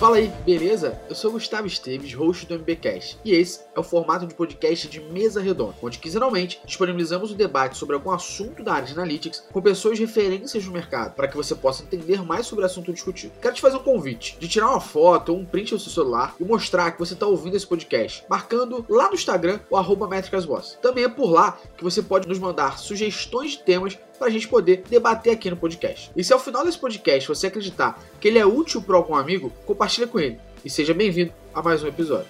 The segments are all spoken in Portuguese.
Fala aí, beleza? Eu sou Gustavo Esteves, host do MBcast, e esse é o formato de podcast de mesa redonda, onde quinzenalmente disponibilizamos o um debate sobre algum assunto da área de analytics com pessoas referências no mercado, para que você possa entender mais sobre o assunto discutido. Quero te fazer um convite de tirar uma foto ou um print do seu celular e mostrar que você está ouvindo esse podcast, marcando lá no Instagram o arroba. Também é por lá que você pode nos mandar sugestões de temas para a gente poder debater aqui no podcast. E se ao final desse podcast você acreditar que ele é útil para algum amigo, compartilha com ele. E seja bem-vindo a mais um episódio.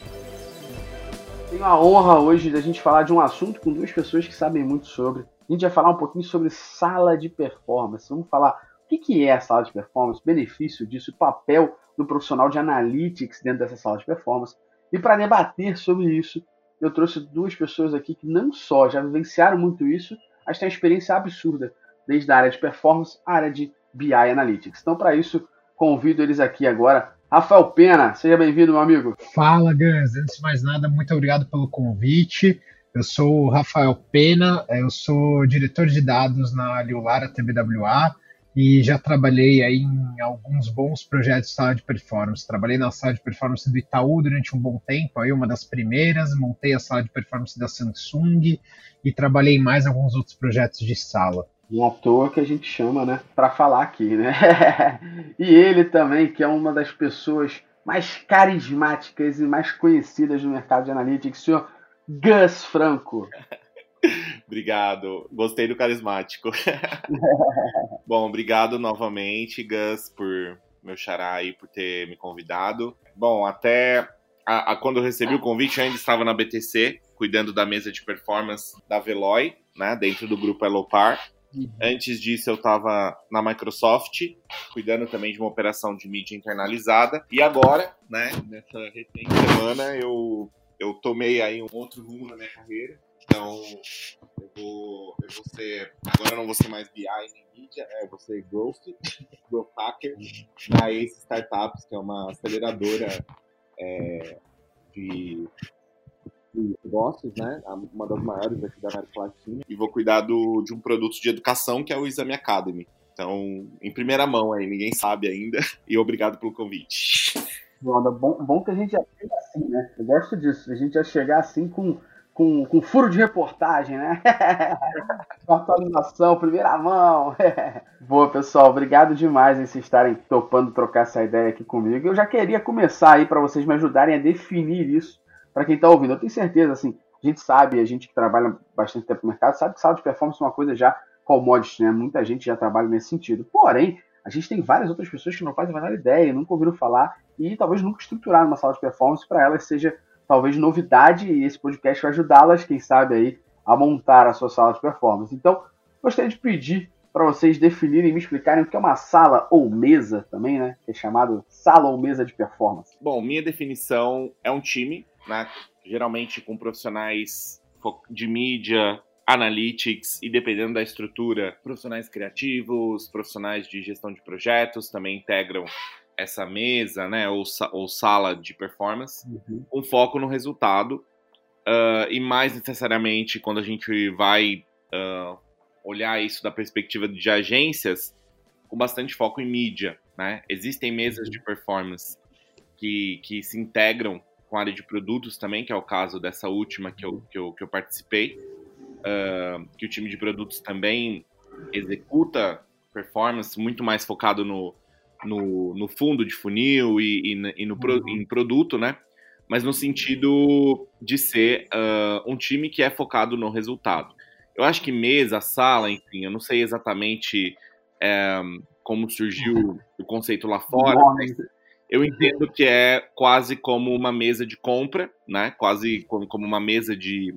Tenho a honra hoje da gente falar de um assunto com duas pessoas que sabem muito sobre. A gente vai falar um pouquinho sobre sala de performance. Vamos falar o que é a sala de performance, benefício disso, o papel do profissional de analytics dentro dessa sala de performance. E para debater sobre isso, eu trouxe duas pessoas aqui que não só já vivenciaram muito isso, mas têm uma experiência absurda desde a área de performance à área de BI Analytics. Então, para isso, convido eles aqui agora. Rafael Pena, seja bem-vindo, meu amigo. Fala, Gans. Antes de mais nada, muito obrigado pelo convite. Eu sou o Rafael Pena, eu sou diretor de dados na Liulara TBWA e já trabalhei aí em alguns bons projetos de sala de performance. Trabalhei na sala de performance do Itaú durante um bom tempo, aí uma das primeiras, montei a sala de performance da Samsung e trabalhei em mais alguns outros projetos de sala. Não à toa que a gente chama, né, para falar aqui, né? e ele também, que é uma das pessoas mais carismáticas e mais conhecidas no mercado de analytics, o senhor Gus Franco. obrigado. Gostei do carismático. Bom, obrigado novamente, Gus, por meu xará aí, por ter me convidado. Bom, até a, a, quando eu recebi o convite, eu ainda estava na BTC, cuidando da mesa de performance da Veloy, né, dentro do grupo Elopar. Uhum. Antes disso, eu estava na Microsoft, cuidando também de uma operação de mídia internalizada. E agora, né, nessa recente semana, eu, eu tomei aí um outro rumo na minha carreira. Então, eu vou, eu vou ser. Agora eu não vou ser mais BI nem mídia, é, eu vou ser Growth, Growth Hacker, na Ace Startups, que é uma aceleradora é, de negócios, né? Uma das maiores aqui da América Latina. E vou cuidar do, de um produto de educação que é o Exame Academy. Então, em primeira mão aí, ninguém sabe ainda. E obrigado pelo convite. Bom, bom que a gente já chega assim, né? Eu gosto disso. A gente já chegar assim com, com, com furo de reportagem, né? com atualização, primeira mão. Boa, pessoal. Obrigado demais em vocês estarem topando trocar essa ideia aqui comigo. Eu já queria começar aí para vocês me ajudarem a definir isso para quem está ouvindo. Eu tenho certeza, assim, a gente sabe, a gente que trabalha bastante tempo no mercado, sabe que sala de performance é uma coisa já commodity, né? Muita gente já trabalha nesse sentido. Porém, a gente tem várias outras pessoas que não fazem a menor ideia, nunca ouviram falar e talvez nunca estruturaram uma sala de performance para elas seja talvez novidade e esse podcast vai ajudá-las, quem sabe aí, a montar a sua sala de performance. Então, gostaria de pedir para vocês definirem e me explicarem o que é uma sala ou mesa também, né? Que é chamado sala ou mesa de performance. Bom, minha definição é um time né? Geralmente com profissionais de mídia, analytics e dependendo da estrutura, profissionais criativos, profissionais de gestão de projetos também integram essa mesa, né, ou, ou sala de performance, uhum. um foco no resultado uh, e mais necessariamente quando a gente vai uh, olhar isso da perspectiva de agências, com bastante foco em mídia, né? Existem mesas uhum. de performance que, que se integram com a área de produtos também, que é o caso dessa última que eu, que eu, que eu participei, uh, que o time de produtos também executa performance muito mais focado no, no, no fundo de funil e, e, e no uhum. em produto, né? Mas no sentido de ser uh, um time que é focado no resultado. Eu acho que mesa, sala, enfim, eu não sei exatamente é, como surgiu o conceito lá fora, mas eu entendo que é quase como uma mesa de compra, né? Quase como, uma mesa de.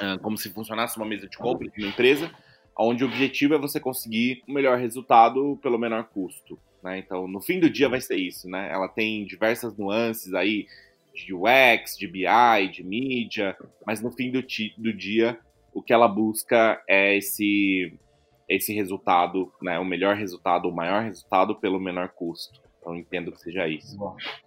Uh, como se funcionasse uma mesa de compra de uma empresa, onde o objetivo é você conseguir o melhor resultado pelo menor custo. Né? Então, no fim do dia vai ser isso, né? Ela tem diversas nuances aí de UX, de BI, de mídia, mas no fim do, do dia o que ela busca é esse esse resultado, né? O melhor resultado, o maior resultado pelo menor custo. Então entendo que seja isso.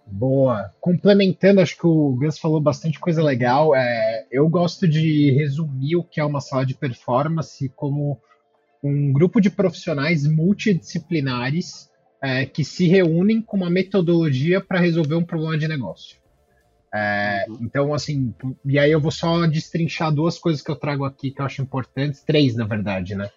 Boa. Complementando, acho que o Gus falou bastante coisa legal. É, eu gosto de resumir o que é uma sala de performance como um grupo de profissionais multidisciplinares é, que se reúnem com uma metodologia para resolver um problema de negócio. É, uhum. Então, assim, e aí eu vou só destrinchar duas coisas que eu trago aqui que eu acho importantes, três na verdade, né?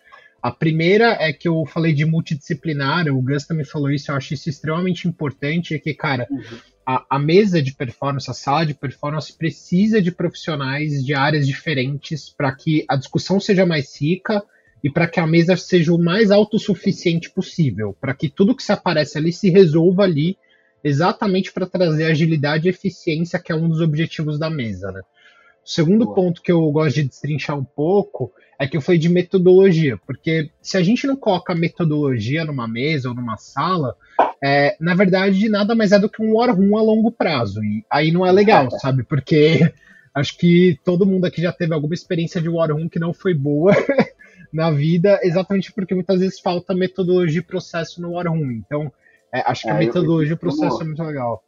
A primeira é que eu falei de multidisciplinar, o Gus também falou isso, eu acho isso extremamente importante, é que, cara, uhum. a, a, mesa de performance, a sala de performance precisa de profissionais de áreas diferentes para que a discussão seja mais rica e para que a mesa seja o mais autossuficiente possível, para que tudo que se aparece ali se resolva ali exatamente para trazer agilidade e eficiência, que é um dos objetivos da mesa, né? O segundo Boa. ponto que eu gosto de destrinchar um pouco é que eu falei de metodologia, porque se a gente não coloca metodologia numa mesa ou numa sala, é, na verdade nada mais é do que um war room a longo prazo. E aí não é legal, sabe? Porque acho que todo mundo aqui já teve alguma experiência de war room que não foi boa na vida, exatamente porque muitas vezes falta metodologia e processo no war room. Então, é, acho que é, a metodologia e o processo é muito legal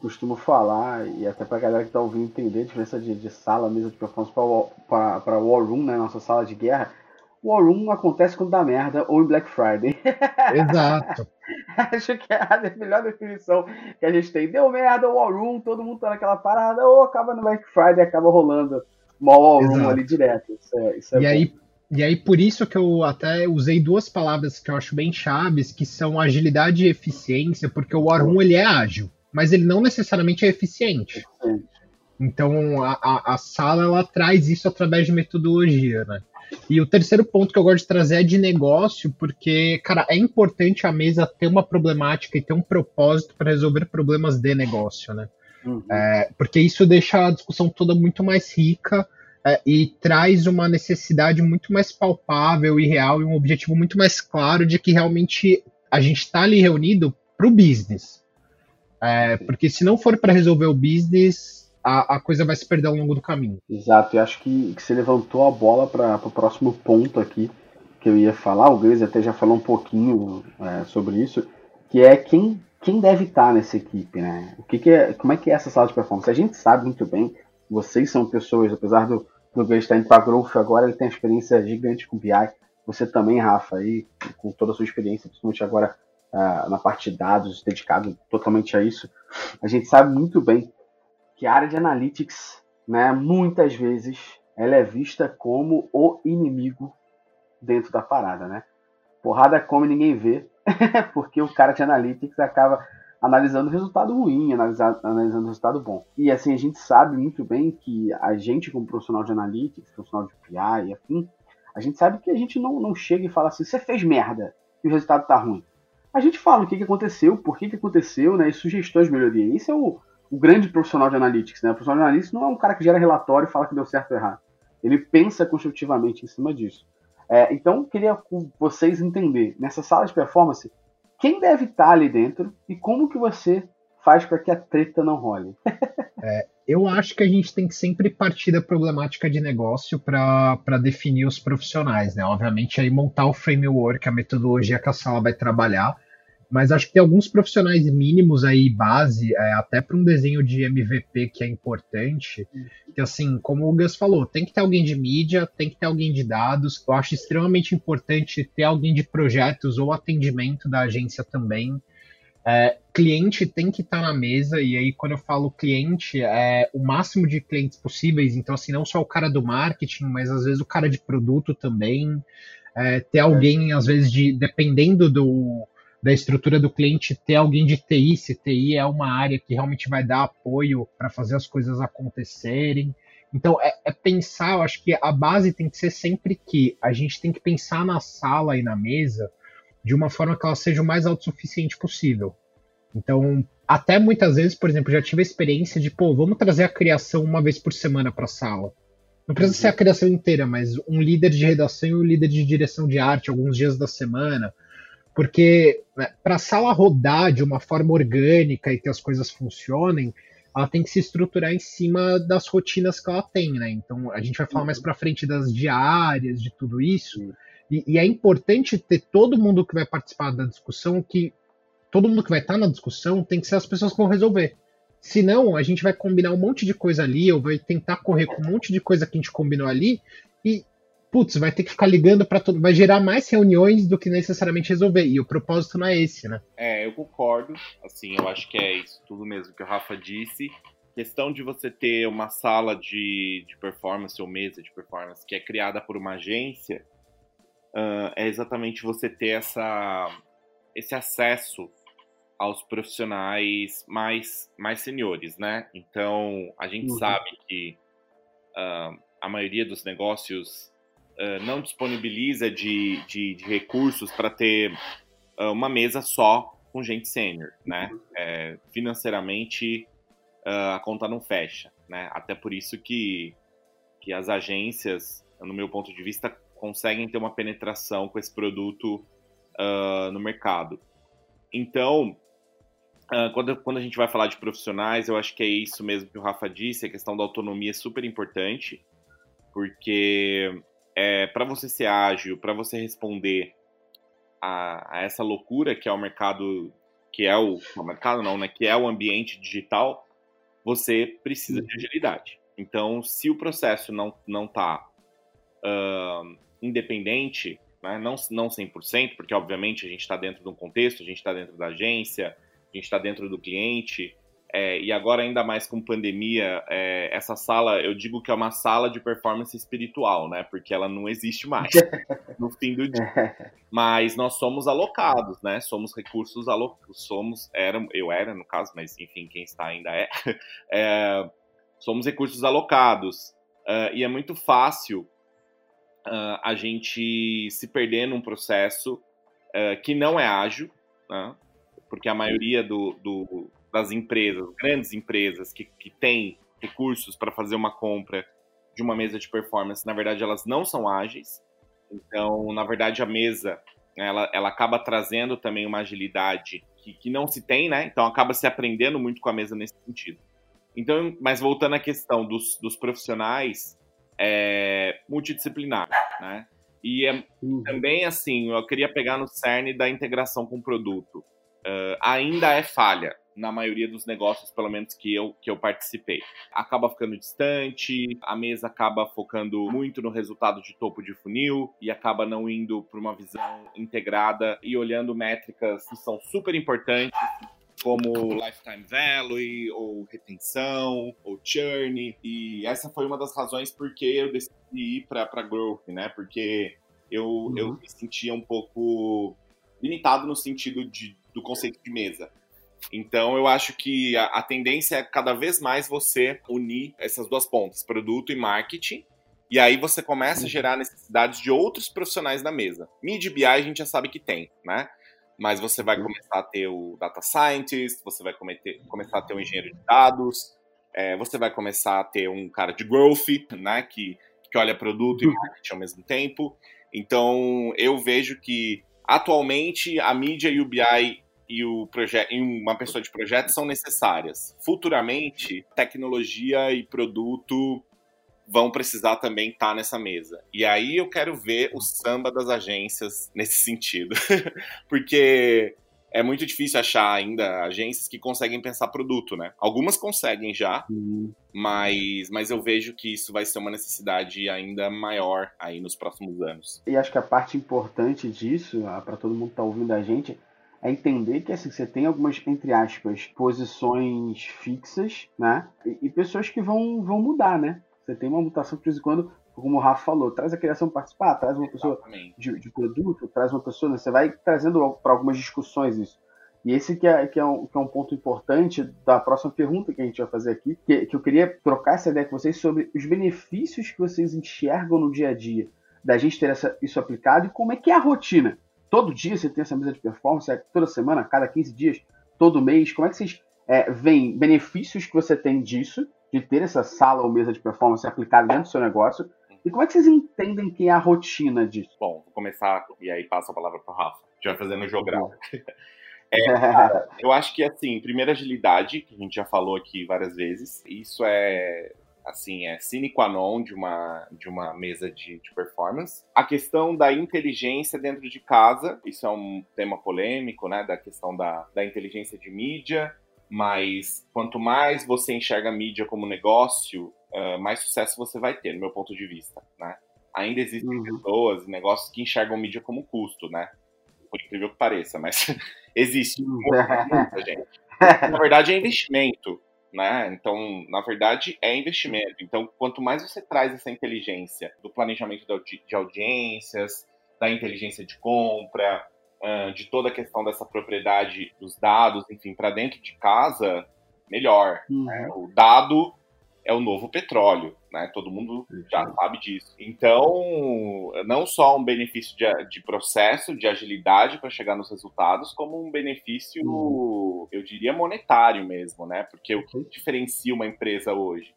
costumo falar, e até pra galera que tá ouvindo entender a diferença de, de sala, mesa de performance para para War Room, né, nossa sala de guerra. War Room acontece quando dá merda ou em Black Friday. Exato. Acho que é a melhor definição que a gente tem. Deu merda, War Room, todo mundo tá naquela parada, ou acaba no Black Friday acaba rolando uma War Room ali direto. Isso é, isso é e aí e aí, por isso que eu até usei duas palavras que eu acho bem chaves, que são agilidade e eficiência, porque o War Room ele é ágil mas ele não necessariamente é eficiente. Então a, a, a, sala ela traz isso através de metodologia, né? E o terceiro ponto que eu gosto de trazer é de negócio, porque, cara, é importante a mesa ter uma problemática e ter um propósito para resolver problemas de negócio, né? Uhum. É, porque isso deixa a discussão toda muito mais rica é, e traz uma necessidade muito mais palpável e real e um objetivo muito mais claro de que realmente a gente está ali reunido para o business. É, porque se não for para resolver o business, a, a, coisa vai se perder ao longo do caminho. Exato, e acho que, que você levantou a bola para o próximo ponto aqui que eu ia falar. O Gleisi até já falou um pouquinho é, sobre isso, que é quem, quem deve estar nessa equipe, né? O que, que é, como é que é essa sala de performance? A gente sabe muito bem, vocês são pessoas, apesar do, do Gleisi estar indo para Growth agora, ele tem uma experiência gigante com BI. Você também, Rafa, aí, com toda a sua experiência, principalmente agora na parte de dados, dedicado totalmente a isso, a gente sabe muito bem que a área de analytics, né, muitas vezes, ela é vista como o inimigo dentro da parada, né? Porrada come ninguém vê, porque o cara de analytics acaba analisando resultado ruim, analisando, analisando resultado bom. E assim, a gente sabe muito bem que a gente, como profissional de analytics, profissional de PI e afim, a gente sabe que a gente não, não chega e fala assim, você fez merda e o resultado tá ruim a gente fala o que, que aconteceu, por que, que aconteceu, né, e sugestões de melhoria. Isso é o, o grande profissional de analytics, né? O profissional de analytics não é um cara que gera relatório e fala que deu certo ou errado. Ele pensa construtivamente em cima disso. É, então, queria com vocês entender, nessa sala de performance, quem deve estar ali dentro e como que você faz para que a treta não role. é, eu acho que a gente tem que sempre partir da problemática de negócio para definir os profissionais, né? Obviamente, aí montar o framework, a metodologia que a sala vai trabalhar, mas acho que tem alguns profissionais mínimos aí, base, é, até para um desenho de MVP que é importante, que assim, como o Gus falou, tem que ter alguém de mídia, tem que ter alguém de dados, eu acho extremamente importante ter alguém de projetos ou atendimento da agência também, é, cliente tem que estar tá na mesa, e aí quando eu falo cliente, é o máximo de clientes possíveis, então assim, não só o cara do marketing, mas às vezes o cara de produto também, é, ter alguém, às vezes, de dependendo do, da estrutura do cliente, ter alguém de TI, se TI é uma área que realmente vai dar apoio para fazer as coisas acontecerem. Então, é, é, pensar, eu acho que a base tem que ser sempre que a gente tem que pensar na sala e na mesa de uma forma que ela seja o mais autossuficiente possível. Então, até muitas vezes, por exemplo, já tive a experiência de, pô, vamos trazer a criação uma vez por semana para a sala. Não precisa uhum. ser a criação inteira, mas um líder de redação e um líder de direção de arte alguns dias da semana. Porque né, para a sala rodar de uma forma orgânica e que as coisas funcionem, ela tem que se estruturar em cima das rotinas que ela tem, né? Então a gente vai falar uhum. mais para frente das diárias, de tudo isso. E, e, é importante ter todo mundo que vai participar da discussão, que todo mundo que vai estar na discussão tem que ser as pessoas que vão resolver. Senão, a gente vai combinar um monte de coisa ali, ou vai tentar correr com um monte de coisa que a gente combinou ali, e putz, vai ter que ficar ligando para todo, vai gerar mais reuniões do que necessariamente resolver. E o propósito não é esse, né? É, eu concordo. Assim, eu acho que é isso tudo mesmo que o Rafa disse. Questão de você ter uma sala de, de performance ou mesa de performance que é criada por uma agência uh, é exatamente você ter essa, esse acesso aos profissionais mais, mais seniores, né? Então, a gente uhum. sabe que uh, a maioria dos negócios uh, não disponibiliza de, de, de recursos para ter uh, uma mesa só com gente sênior, né? Uhum. É, financeiramente, a conta não fecha, né? Até por isso que, que as agências, no meu ponto de vista, conseguem ter uma penetração com esse produto no mercado. Então, Uh, quando, quando a gente vai falar de profissionais, eu acho que é isso mesmo que o Rafa disse, a questão da autonomia é super importante, porque é, para você ser ágil, para você responder a, a, essa loucura que é o mercado, que é o, o mercado não, né, que é o ambiente digital, você precisa de agilidade. Então, se o processo não não está uh, independente, né, não não 100%, porque obviamente a gente está dentro de um contexto, a gente está dentro da agência, a gente está dentro do cliente. É, e agora, ainda mais com pandemia, é, essa sala, eu digo que é uma sala de performance espiritual, né? Porque ela não existe mais no fim do dia. Mas nós somos alocados, né? Somos recursos alocados. Somos, era, eu era no caso, mas enfim, quem está ainda é. é somos recursos alocados. Uh, e é muito fácil uh, a gente se perder num processo uh, que não é ágil, né? porque a maioria do, do, das empresas, grandes empresas que, que têm recursos para fazer uma compra de uma mesa de performance, na verdade, elas não são ágeis. Então, na verdade, a mesa ela, ela acaba trazendo também uma agilidade que, que não se tem, né? Então, acaba se aprendendo muito com a mesa nesse sentido. Então, mas voltando à questão dos, dos profissionais, é multidisciplinar, né? E é, uhum. também, assim, eu queria pegar no cerne da integração com o produto uh, ainda é falha na maioria dos negócios, pelo menos que eu, que eu participei. Acaba ficando distante, a mesa acaba focando muito no resultado de topo de funil e acaba não indo para uma visão integrada e olhando métricas que são super importantes, como lifetime value, ou retenção, ou churn. E essa foi uma das razões porque eu decidi ir para growth, né? Porque eu, uhum. eu me sentia um pouco limitado no sentido de do conceito de mesa. Então, eu acho que a, a, tendência é cada vez mais você unir essas duas pontas, produto e marketing, e aí você começa a uhum. gerar necessidades de outros profissionais na mesa. Mid BI a gente já sabe que tem, né? Mas você vai começar a ter o data scientist, você vai cometer, começar a ter o engenheiro de dados, é, você vai começar a ter um cara de growth, né? Que, que olha produto e uhum. marketing ao mesmo tempo. Então, eu vejo que Atualmente, a mídia e o BI e, o projeto, e uma pessoa de projeto são necessárias. Futuramente, tecnologia e produto vão precisar também estar tá nessa mesa. E aí eu quero ver o samba das agências nesse sentido. Porque é muito difícil achar ainda agências que conseguem pensar produto, né? Algumas conseguem já, uhum. mas, mas eu vejo que isso vai ser uma necessidade ainda maior aí nos próximos anos. E acho que a parte importante disso, ah, para todo mundo que está ouvindo a gente, é entender que assim, você tem algumas, entre aspas, posições fixas, né? E, e pessoas que vão, vão mudar, né? Você tem uma mutação que de vez em quando como o Rafa falou, traz a criação participar, traz uma pessoa de, de, produto, traz uma pessoa, né? você vai trazendo para algumas discussões isso. E esse que é, que, é um, que é um ponto importante da próxima pergunta que a gente vai fazer aqui, que, que eu queria trocar essa ideia com vocês sobre os benefícios que vocês enxergam no dia a dia da gente ter essa, isso aplicado e como é que é a rotina. Todo dia você tem essa mesa de performance, é toda semana, cada 15 dias, todo mês, como é que vocês é, veem benefícios que você tem disso, de ter essa sala ou mesa de performance aplicada dentro do seu negócio, e como é que vocês entendem que é a rotina disso? Bom, vou começar e aí passo a palavra para o Rafa. A gente vai fazendo jogral. É, cara, eu acho que, assim, primeira agilidade, que a gente já falou aqui várias vezes, isso é, assim, é sine qua non de uma, de uma mesa de, de, performance. A questão da inteligência dentro de casa, isso é um tema polêmico, né, da questão da, da inteligência de mídia, mas quanto mais você enxerga a mídia como negócio, uh, mais sucesso você vai ter, no meu ponto de vista, né? ainda existem uhum. pessoas e negócios que enxergam mídia como custo, né? Por incrível que pareça, mas existe muita, muita gente. Na verdade, é investimento, né? Então, na verdade, é investimento. Então, quanto mais você traz essa inteligência do planejamento de audiências, da inteligência de compra, de toda a questão dessa propriedade dos dados, enfim, para dentro de casa, melhor. Uhum. Né? O dado é o novo petróleo, né? Todo mundo já sabe disso. Então, não só um benefício de, de processo, de agilidade para chegar nos resultados, como um benefício, uhum. eu diria, monetário mesmo, né? Porque o que diferencia uma empresa hoje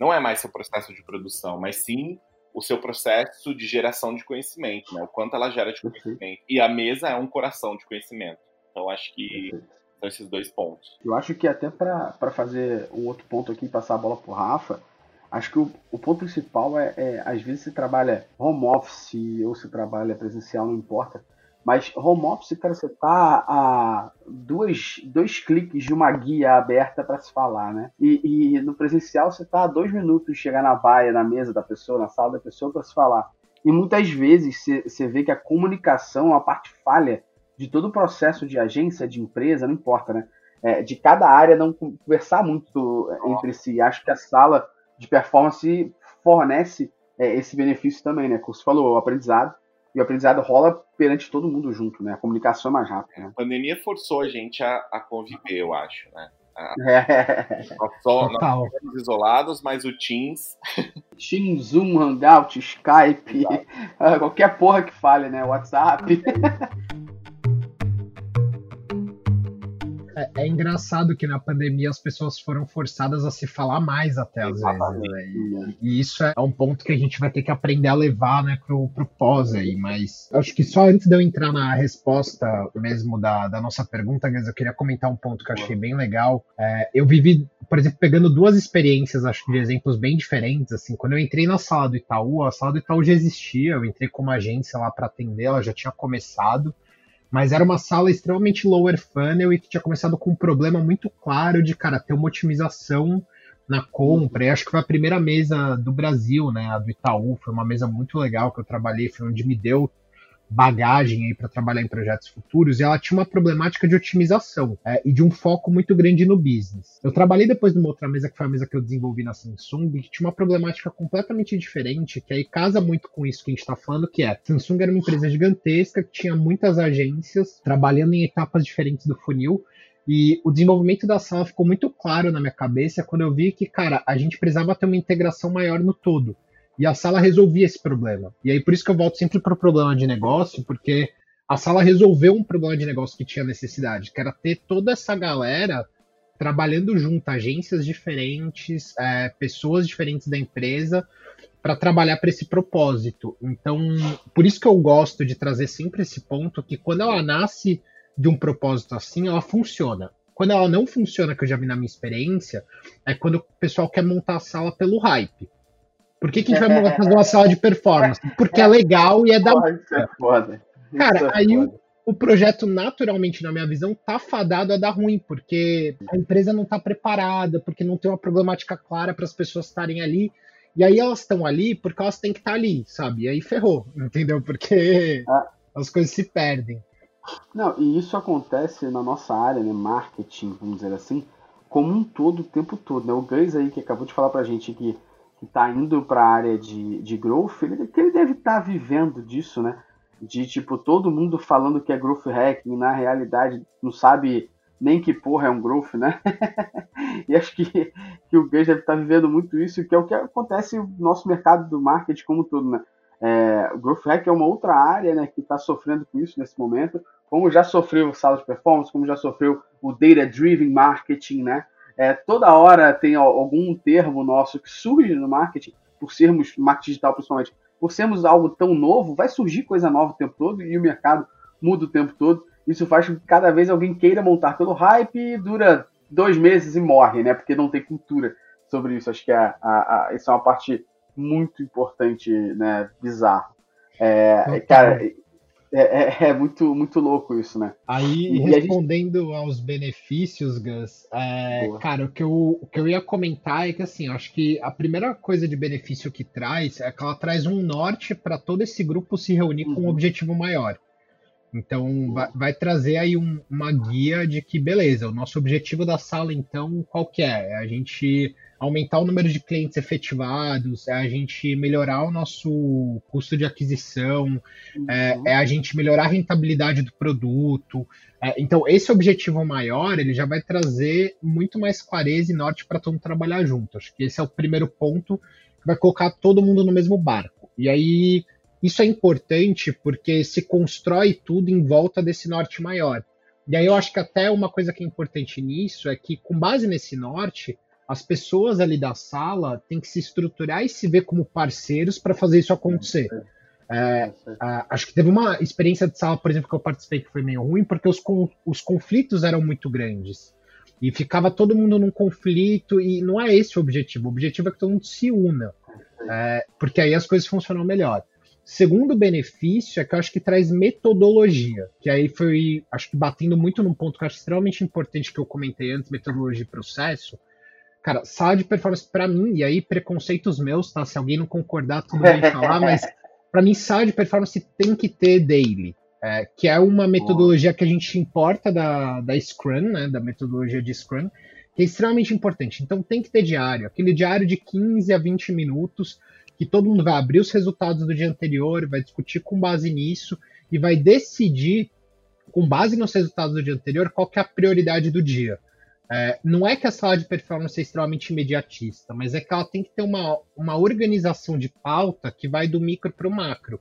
não é mais seu processo de produção, mas sim o seu processo de geração de conhecimento, né? O quanto ela gera de conhecimento. E a mesa é um coração de conhecimento. Então, acho que são esses dois pontos. Eu acho que até para fazer um outro ponto aqui, passar a bola pro Rafa, acho que o, o ponto principal é, é, às vezes se trabalha home office ou se trabalha presencial, não importa. Mas home office, cara, você tá a duas, dois cliques de uma guia aberta para se falar, né? E, e, no presencial você tá a dois minutos de chegar na baia, na mesa da pessoa, na sala da pessoa para se falar. E muitas vezes você vê que a comunicação, a parte falha de todo o processo de agência, de empresa, não importa, né? É, de cada área não conversar muito entre si. Acho que a sala de performance fornece é, esse benefício também, né? Como você falou, o aprendizado. E o aprendizado rola perante todo mundo junto, né? A comunicação é mais rápida. Né? A pandemia forçou a gente a, a conviver, eu acho, né? É. Nós, só, nós estamos isolados, mas o Teams. Teams, Zoom, Hangout, Skype, qualquer porra que fale, né? WhatsApp. É, é, engraçado que na pandemia as pessoas foram forçadas a se falar mais até às vezes. Né? E, e, isso é um ponto que a gente vai ter que aprender a levar né, pro, pro pós aí. Mas acho que só antes de eu entrar na resposta mesmo da, da nossa pergunta, eu queria comentar um ponto que eu achei bem legal. É, eu vivi, por exemplo, pegando duas experiências, acho que de exemplos bem diferentes. Assim, quando eu entrei na sala do Itaú, a sala do Itaú já existia, eu entrei como agência lá para atender, ela já tinha começado mas era uma sala extremamente lower funnel e que tinha começado com um problema muito claro de, cara, ter uma otimização na compra. E acho que foi a primeira mesa do Brasil, né, a do Itaú, foi uma mesa muito legal que eu trabalhei, foi onde me deu bagagem aí para trabalhar em projetos futuros e ela tinha uma problemática de otimização é, e de um foco muito grande no business. Eu trabalhei depois numa outra mesa que foi a mesa que eu desenvolvi na Samsung que tinha uma problemática completamente diferente que aí casa muito com isso que a gente está falando que é Samsung era uma empresa gigantesca que tinha muitas agências trabalhando em etapas diferentes do funil e o desenvolvimento da sala ficou muito claro na minha cabeça quando eu vi que, cara, a gente precisava ter uma integração maior no todo. E a sala resolvia esse problema. E aí por isso que eu volto sempre para o problema de negócio, porque a sala resolveu um problema de negócio que tinha necessidade, que era ter toda essa galera trabalhando junto, agências diferentes, é, pessoas diferentes da empresa, para trabalhar para esse propósito. Então, por isso que eu gosto de trazer sempre esse ponto que quando ela nasce de um propósito assim, ela funciona. Quando ela não funciona, que eu já vi na minha experiência, é quando o pessoal quer montar a sala pelo hype. Por que, que a gente vai fazer uma sala de performance? Porque é legal e é da. Isso é foda. Cara, é aí o, o, projeto, naturalmente, na minha visão, tá fadado a dar ruim, porque a empresa não tá preparada, porque não tem uma problemática clara para as pessoas estarem ali. E aí elas estão ali porque elas têm que estar tá ali, sabe? E aí ferrou, entendeu? Porque ah. as coisas se perdem. Não, e isso acontece na nossa área, né? Marketing, vamos dizer assim, como um todo, o tempo todo, né? O Gans aí que acabou de falar pra gente que que está indo para a área de, de growth, ele, que ele deve estar tá vivendo disso, né? De tipo, todo mundo falando que é growth hacking, na realidade não sabe nem que porra é um growth, né? e acho que, que o Gus deve estar tá vivendo muito isso, que é o que acontece no nosso mercado do marketing como todo, né? É, o Growth Hack é uma outra área né, que está sofrendo com isso nesse momento, como já sofreu o sala de performance, como já sofreu o Data Driven Marketing, né? É, toda hora tem algum termo nosso que surge no marketing, por sermos marketing digital principalmente, por sermos algo tão novo, vai surgir coisa nova o tempo todo e o mercado muda o tempo todo. Isso faz com que cada vez alguém queira montar pelo hype, dura dois meses e morre, né? Porque não tem cultura sobre isso. Acho que é, a, a, isso é uma parte muito importante, né? Bizarro. É, cara, É, é, é, muito, muito louco isso, né? Aí, e respondendo gente... aos benefícios, Gus, é, cara, o que, eu, o que eu ia comentar é que, assim, eu acho que a primeira coisa de benefício que traz é que ela traz um norte para todo esse grupo se reunir uhum. com um uhum. objetivo maior. Então, vai, vai trazer aí um, uma guia de que, beleza, o nosso objetivo da sala, então, qual que é? É a gente aumentar o número de clientes efetivados, é a gente melhorar o nosso custo de aquisição, uhum. é, é, a gente melhorar a rentabilidade do produto. É, então, esse objetivo maior, ele já vai trazer muito mais clareza e norte para todo mundo trabalhar junto. Acho que esse é o primeiro ponto que vai colocar todo mundo no mesmo barco. E aí, isso é importante porque se constrói tudo em volta desse norte maior. E aí eu acho que até uma coisa que é importante nisso é que, com base nesse norte, as pessoas ali da sala têm que se estruturar e se ver como parceiros para fazer isso acontecer. É, acho que teve uma experiência de sala, por exemplo, que eu participei que foi meio ruim, porque os, os conflitos eram muito grandes. E ficava todo mundo num conflito, e não é esse o objetivo. O objetivo é que todo mundo se una. É, porque aí as coisas funcionam melhor. Segundo benefício é que eu acho que traz metodologia, que aí foi, acho que batendo muito num ponto que eu acho extremamente importante que eu comentei antes, metodologia e processo, Cara, sala de performance para mim, e aí preconceitos meus, tá? Se alguém não concordar, tudo bem falar, mas para mim sala de performance tem que ter daily, é, que é uma metodologia que a gente importa da, da Scrum, né, da metodologia de Scrum, que é extremamente importante. Então tem que ter diário, aquele diário de 15 a 20 minutos, que todo mundo vai abrir os resultados do dia anterior, vai discutir com base nisso e vai decidir, com base nos resultados do dia anterior, qual que é a prioridade do dia. É, não é que a sala de performance é extremamente imediatista, mas é que ela tem que ter uma, uma organização de pauta que vai do micro para o macro.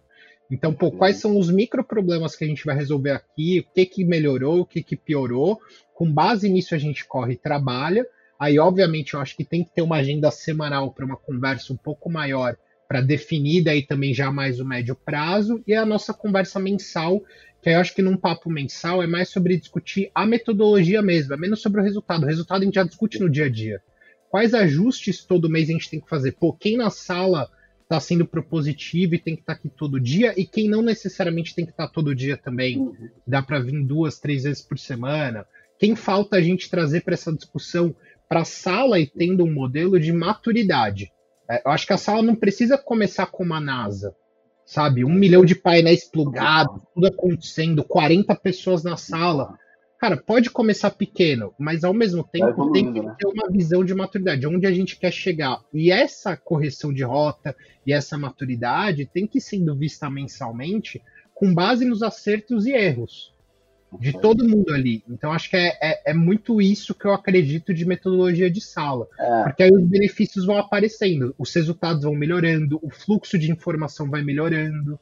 Então, pô, quais são os micro problemas que a gente vai resolver aqui, o que, que melhorou, o que, que piorou. Com base nisso, a gente corre e trabalha. Aí, obviamente, eu acho que tem que ter uma agenda semanal para uma conversa um pouco maior para definir daí também já mais o médio prazo, e a nossa conversa mensal, que eu acho que num papo mensal é mais sobre discutir a metodologia mesmo, é menos sobre o resultado. O resultado a gente já discute no dia a dia. Quais ajustes todo mês a gente tem que fazer? Pô, quem na sala está sendo propositivo e tem que estar tá aqui todo dia, e quem não necessariamente tem que estar tá todo dia também. Uhum. Dá para vir duas, três vezes por semana. Quem falta a gente trazer para essa discussão para a sala e tendo um modelo de maturidade? É, eu acho que a sala não precisa começar como a NASA, sabe? Um milhão de painéis plugados, tudo acontecendo, 40 pessoas na sala. Cara, pode começar pequeno, mas ao mesmo tempo tem que né? ter uma visão de maturidade, onde a gente quer chegar. E essa correção de rota e essa maturidade tem que sendo vista mensalmente com base nos acertos e erros de todo mundo ali. Então, acho que é, é, é, muito isso que eu acredito de metodologia de sala. É. Porque aí os benefícios vão aparecendo, os resultados vão melhorando, o fluxo de informação vai melhorando.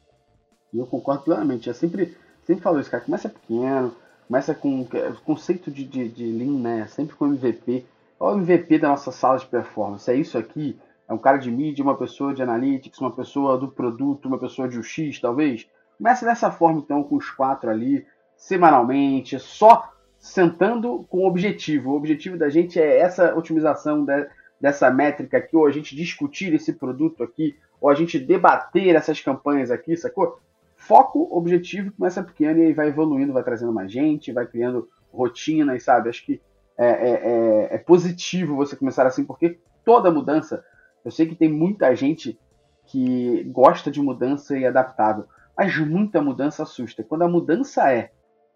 Eu concordo plenamente. Eu sempre, sempre falo isso, cara. Começa pequeno, começa com o conceito de, de, de Lean, né? Sempre com MVP. Olha o MVP da nossa sala de performance. É isso aqui. É um cara de mídia, uma pessoa de analytics, uma pessoa do produto, uma pessoa de UX, talvez. Começa dessa forma, então, com os quatro ali semanalmente, só sentando com o objetivo. O objetivo da gente é essa otimização de, dessa métrica aqui, ou a gente discutir esse produto aqui, ou a gente debater essas campanhas aqui, sacou? Foco, objetivo, começa pequeno e aí vai evoluindo, vai trazendo mais gente, vai criando rotinas, sabe? Acho que é, é, é, é positivo você começar assim, porque toda mudança, eu sei que tem muita gente que gosta de mudança e é adaptável, mas muita mudança assusta. Quando a mudança é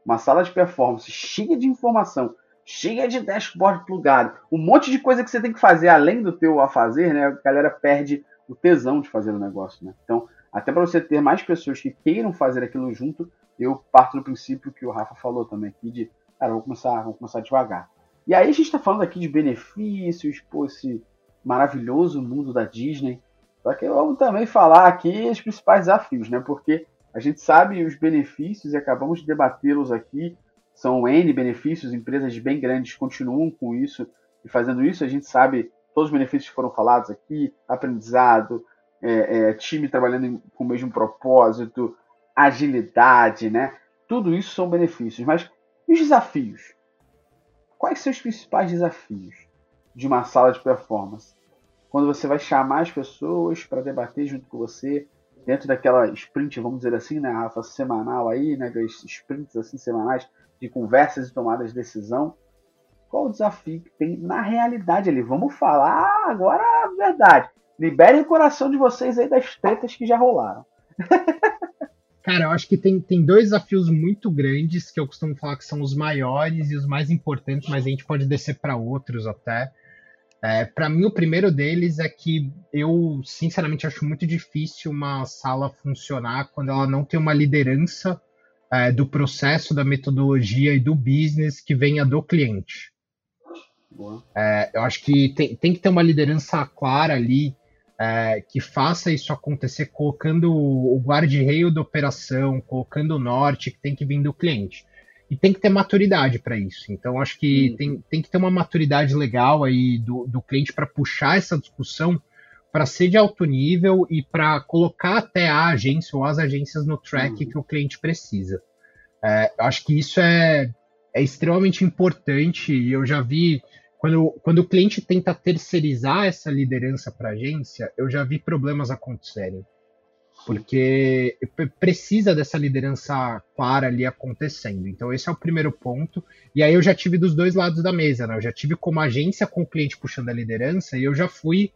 uma sala de performance cheia de informação, cheia de dashboard plugado, um monte de coisa que você tem que fazer além do teu a fazer, né? A galera perde o tesão de fazer o negócio, né? Então, até para você ter mais pessoas que queiram fazer aquilo junto, eu parto do princípio que o Rafa falou também aqui de, cara, vamos começar, vamos começar devagar. E aí a gente está falando aqui de benefícios, pô, esse maravilhoso mundo da Disney. Só que vamos também falar aqui os principais desafios, né? Porque a gente sabe os benefícios e acabamos de debatê-los aqui. São N benefícios, empresas bem grandes continuam com isso e fazendo isso. A gente sabe todos os benefícios que foram falados aqui: aprendizado, é, é, time trabalhando com o mesmo propósito, agilidade, né? Tudo isso são benefícios. Mas e os desafios? Quais são os principais desafios de uma sala de performance? Quando você vai chamar as pessoas para debater junto com você, dentro daquela sprint, vamos dizer assim, né, Rafa, semanal aí, né, das sprints assim semanais de conversas e tomadas de decisão, qual o desafio que tem na realidade ali? Vamos falar agora a verdade. Liberem o coração de vocês aí das tretas que já rolaram. Cara, eu acho que tem, tem dois desafios muito grandes que eu costumo falar que são os maiores e os mais importantes, mas a gente pode descer para outros até. É, para mim, o primeiro deles é que eu, sinceramente, acho muito difícil uma sala funcionar quando ela não tem uma liderança é, do processo, da metodologia e do business que venha do cliente. É, eu acho que tem, tem que ter uma liderança clara ali é, que faça isso acontecer, colocando o guarda-reio da operação, colocando o norte que tem que vir do cliente. E tem que ter maturidade para isso. Então, acho que hum. tem, tem que ter uma maturidade legal aí do, do cliente para puxar essa discussão para ser de alto nível e para colocar até a agência ou as agências no track hum. que o cliente precisa. É, acho que isso é, é extremamente importante e eu já vi quando, quando o cliente tenta terceirizar essa liderança para a agência, eu já vi problemas acontecerem. Porque precisa dessa liderança clara ali acontecendo. Então, esse é o primeiro ponto. E aí, eu já tive dos dois lados da mesa, né? Eu já tive como agência com o cliente puxando a liderança, e eu já fui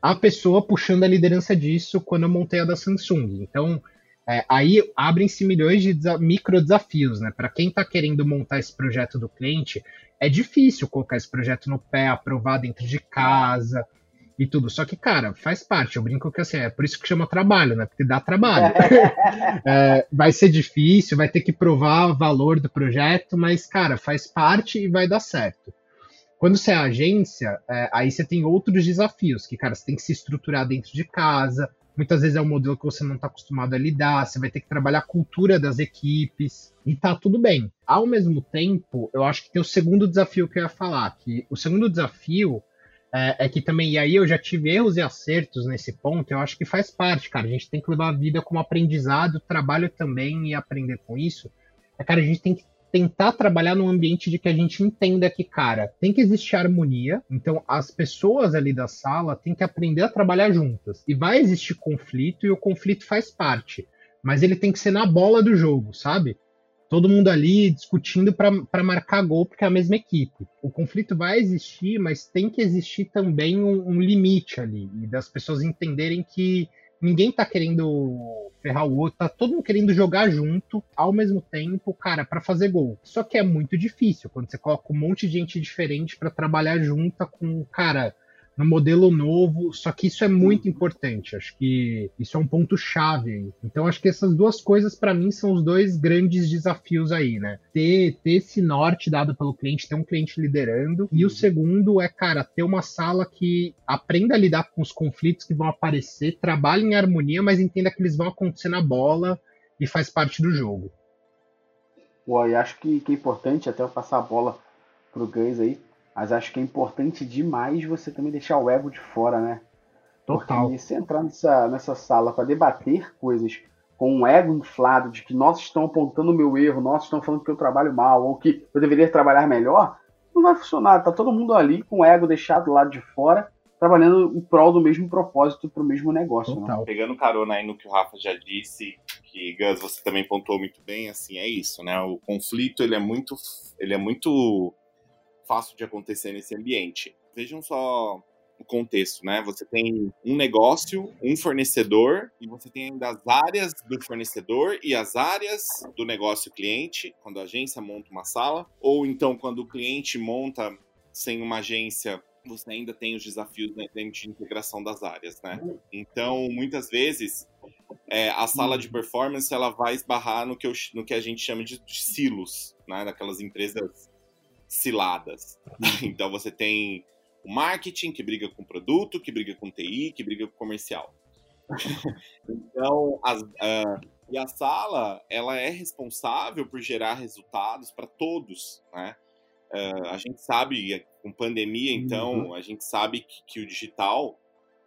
a pessoa puxando a liderança disso quando eu montei a da Samsung. Então, é, aí abrem-se milhões de micro desafios, né? Para quem está querendo montar esse projeto do cliente, é difícil colocar esse projeto no pé, aprovar dentro de casa e tudo. Só que, cara, faz parte. Eu brinco que assim, é por isso que chama trabalho, né? Porque dá trabalho. é, vai ser difícil, vai ter que provar o valor do projeto, mas, cara, faz parte e vai dar certo. Quando você é agência, é, aí você tem outros desafios, que, cara, você tem que se estruturar dentro de casa, Muitas vezes é um modelo que você não está acostumado a lidar, você vai ter que trabalhar a cultura das equipes e tá tudo bem. Ao mesmo tempo, eu acho que tem o segundo desafio que eu ia falar, que o segundo desafio é, é, que também, e aí eu já tive erros e acertos nesse ponto, eu acho que faz parte, cara. A gente tem que levar a vida como aprendizado, trabalho também e aprender com isso. É, cara, a gente tem que tentar trabalhar num ambiente de que a gente entenda que, cara, tem que existir harmonia. Então, as pessoas ali da sala têm que aprender a trabalhar juntas. E vai existir conflito, e o conflito faz parte. Mas ele tem que ser na bola do jogo, sabe? Todo mundo ali discutindo para marcar gol, porque é a mesma equipe. O conflito vai existir, mas tem que existir também um, um limite ali. E das pessoas entenderem que ninguém tá querendo ferrar o outro, tá todo mundo querendo jogar junto ao mesmo tempo, cara, para fazer gol. Só que é muito difícil quando você coloca um monte de gente diferente para trabalhar junto com, cara, no modelo novo, só que isso é muito importante, acho que isso é um ponto chave. Então acho que essas duas coisas para mim são os dois grandes desafios aí, né? Ter, ter esse norte dado pelo cliente, ter um cliente liderando, e o segundo é, cara, ter uma sala que aprenda a lidar com os conflitos que vão aparecer, trabalhe em harmonia, mas entenda que eles vão acontecer na bola e faz parte do jogo. Pô, e acho que, que é importante até eu passar a bola pro Gans aí, mas acho que é importante demais você também deixar o ego de fora, né? Total. Porque se entrar nessa, nessa sala para debater coisas com um ego inflado de que nós estão apontando o meu erro, nós estão falando que eu trabalho mal ou que eu deveria trabalhar melhor, não vai funcionar. Tá todo mundo ali com o ego deixado do lado de fora, trabalhando em prol do mesmo propósito para o mesmo negócio. Né? Pegando carona aí no que o Rafa já disse, que Gus você também pontuou muito bem, assim é isso, né? O conflito ele é muito, ele é muito fácil de acontecer nesse ambiente. Vejam só o contexto, né? Você tem um negócio, um fornecedor, e você tem ainda as áreas do fornecedor e as áreas do negócio cliente, quando a agência monta uma sala, ou então quando o cliente monta sem uma agência você ainda tem os desafios né, de integração das áreas, né? Então, muitas vezes, é, a sala de performance ela vai esbarrar no que, eu, no que a gente chama de, de silos, né? Daquelas empresas ciladas. Então você tem o marketing que briga com produto, que briga com TI, que briga com comercial. então, as, uh, e a sala, ela é responsável por gerar resultados para todos, né? Uh, a gente sabe, com pandemia, então, uhum. a gente sabe que, que, o digital,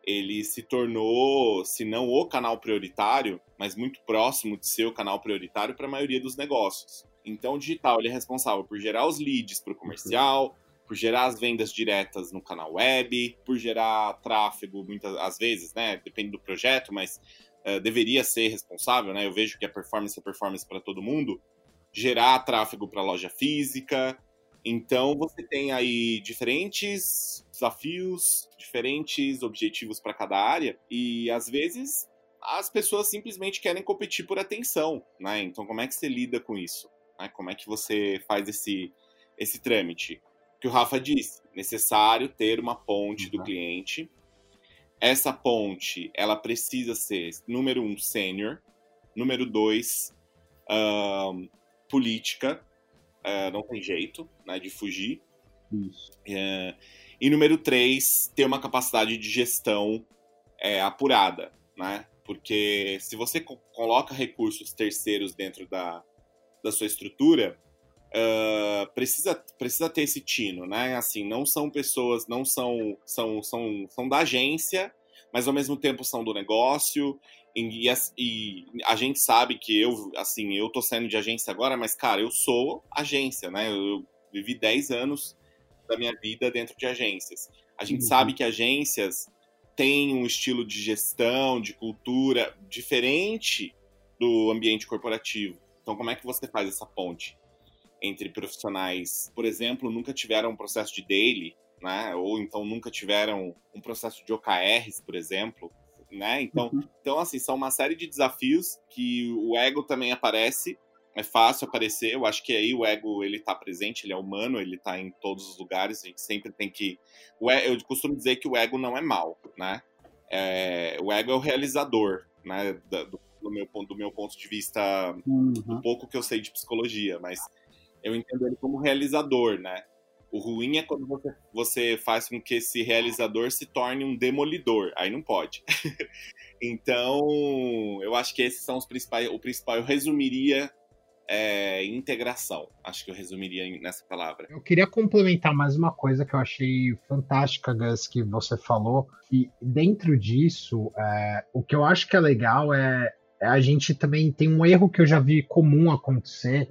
ele se tornou, se não o canal prioritário, mas muito próximo de ser o canal prioritário para a maioria dos negócios. Então, o digital ele é responsável por gerar os leads para o comercial, por gerar as vendas diretas no canal web, por gerar tráfego, muitas às vezes, né? Depende do projeto, mas uh, deveria ser responsável, né? Eu vejo que a performance é performance para todo mundo, gerar tráfego para loja física. Então você tem aí diferentes desafios, diferentes objetivos para cada área e às vezes as pessoas simplesmente querem competir por atenção, né? Então como é que você lida com isso? Né? Como é que você faz esse esse trâmite? Que o Rafa disse, necessário ter uma ponte uhum. do cliente. Essa ponte, ela precisa ser número um sênior, número dois um, política, uh, não tem jeito, né, de fugir. Uh, e número três, ter uma capacidade de gestão é, apurada, né? Porque se você co coloca recursos terceiros dentro da, da sua estrutura, uh, precisa, precisa ter esse tino, né? Assim, não são pessoas, não são, são, são, são da agência, mas ao mesmo tempo são do negócio e, e, a gente sabe que eu, assim, eu tô saindo de agência agora, mas, cara, eu sou agência, né? Eu vivi 10 anos da minha vida dentro de agências. A gente uhum. sabe que agências têm um estilo de gestão, de cultura diferente do ambiente corporativo. Então, como é que você faz essa ponte entre profissionais, por exemplo, nunca tiveram um processo de daily, né? Ou então nunca tiveram um processo de OKRs, por exemplo, né? Então, uhum. então, assim, são uma série de desafios que o ego também aparece. É fácil aparecer, eu acho que aí o ego ele tá presente, ele é humano, ele tá em todos os lugares, a gente sempre tem que. Eu costumo dizer que o ego não é mal, né? É... o ego é o realizador, né? Do, do, meu, do meu ponto de vista, uhum. do pouco que eu sei de psicologia, mas eu entendo ele como realizador, né? O ruim é quando você, você faz com que esse realizador se torne um demolidor. Aí não pode. então, eu acho que esses são os principais. O principal, eu resumiria é, integração. Acho que eu resumiria nessa palavra. Eu queria complementar mais uma coisa que eu achei fantástica, Gus, que você falou. E dentro disso, é, o que eu acho que é legal é, é a gente também tem um erro que eu já vi comum acontecer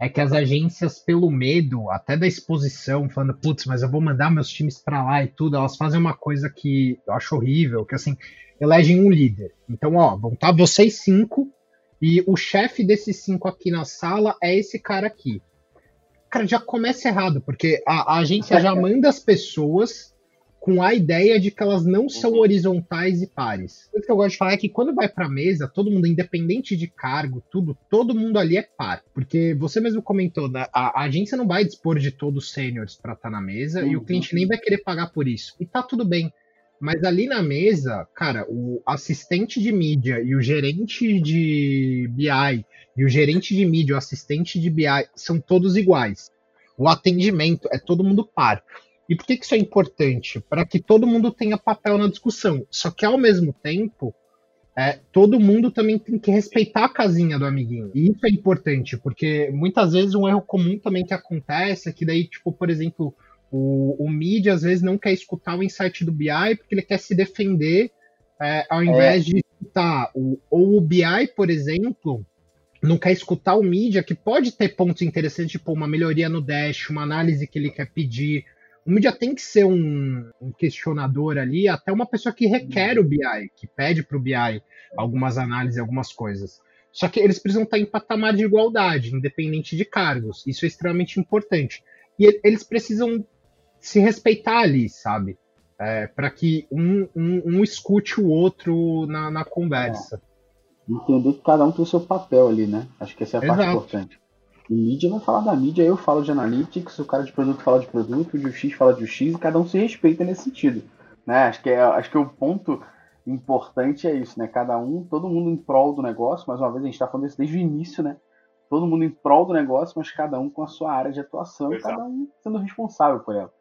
é que as agências, pelo medo, até da exposição, falando, putz, mas eu vou mandar meus times para lá e tudo, elas fazem uma coisa que eu acho horrível, que assim, elegem um líder. Então, ó, vão estar tá vocês cinco, e o chefe desses cinco aqui na sala é esse cara aqui. Cara, já começa errado, porque a, a agência já manda as pessoas com a ideia de que elas não são uhum. horizontais e pares. O que eu gosto de falar é que quando vai para a mesa, todo mundo, independente de cargo, tudo, todo mundo ali é par. Porque você mesmo comentou, né, a, a agência não vai dispor de todos os sêniores para estar tá na mesa uhum. e o uhum. cliente nem vai querer pagar por isso. E tá tudo bem. Mas ali na mesa, cara, o assistente de mídia e o gerente de BI e o gerente de mídia, o assistente de BI, são todos iguais. O atendimento é todo mundo par. E por que, que isso é importante? Para que todo mundo tenha papel na discussão. Só que ao mesmo tempo, é, todo mundo também tem que respeitar a casinha do amiguinho. E isso é importante, porque muitas vezes um erro comum também que acontece é que daí, tipo, por exemplo, o, o mídia às vezes não quer escutar o insight do BI porque ele quer se defender é, ao invés é. de escutar. O, ou o BI, por exemplo, não quer escutar o mídia, que pode ter pontos interessantes, tipo uma melhoria no dash, uma análise que ele quer pedir, o mídia tem que ser um, um, questionador ali, até uma pessoa que requer o BI, que pede para o BI algumas análises, algumas coisas. Só que eles precisam estar em patamar de igualdade, independente de cargos. Isso é extremamente importante. E eles precisam se respeitar ali, sabe? É, para que um, um, um, escute o outro na, na conversa. É. Entender que cada um tem o seu papel ali, né? Acho que essa é a Exato. parte importante. Mídia vai falar da mídia, eu falo de analytics, o cara de produto fala de produto, o X fala de X, e cada um se respeita nesse sentido. Né? Acho, que é, acho que o ponto importante é isso, né? Cada um, todo mundo em prol do negócio, mais uma vez a gente está falando isso desde o início, né? Todo mundo em prol do negócio, mas cada um com a sua área de atuação, Exato. cada um sendo responsável por ela.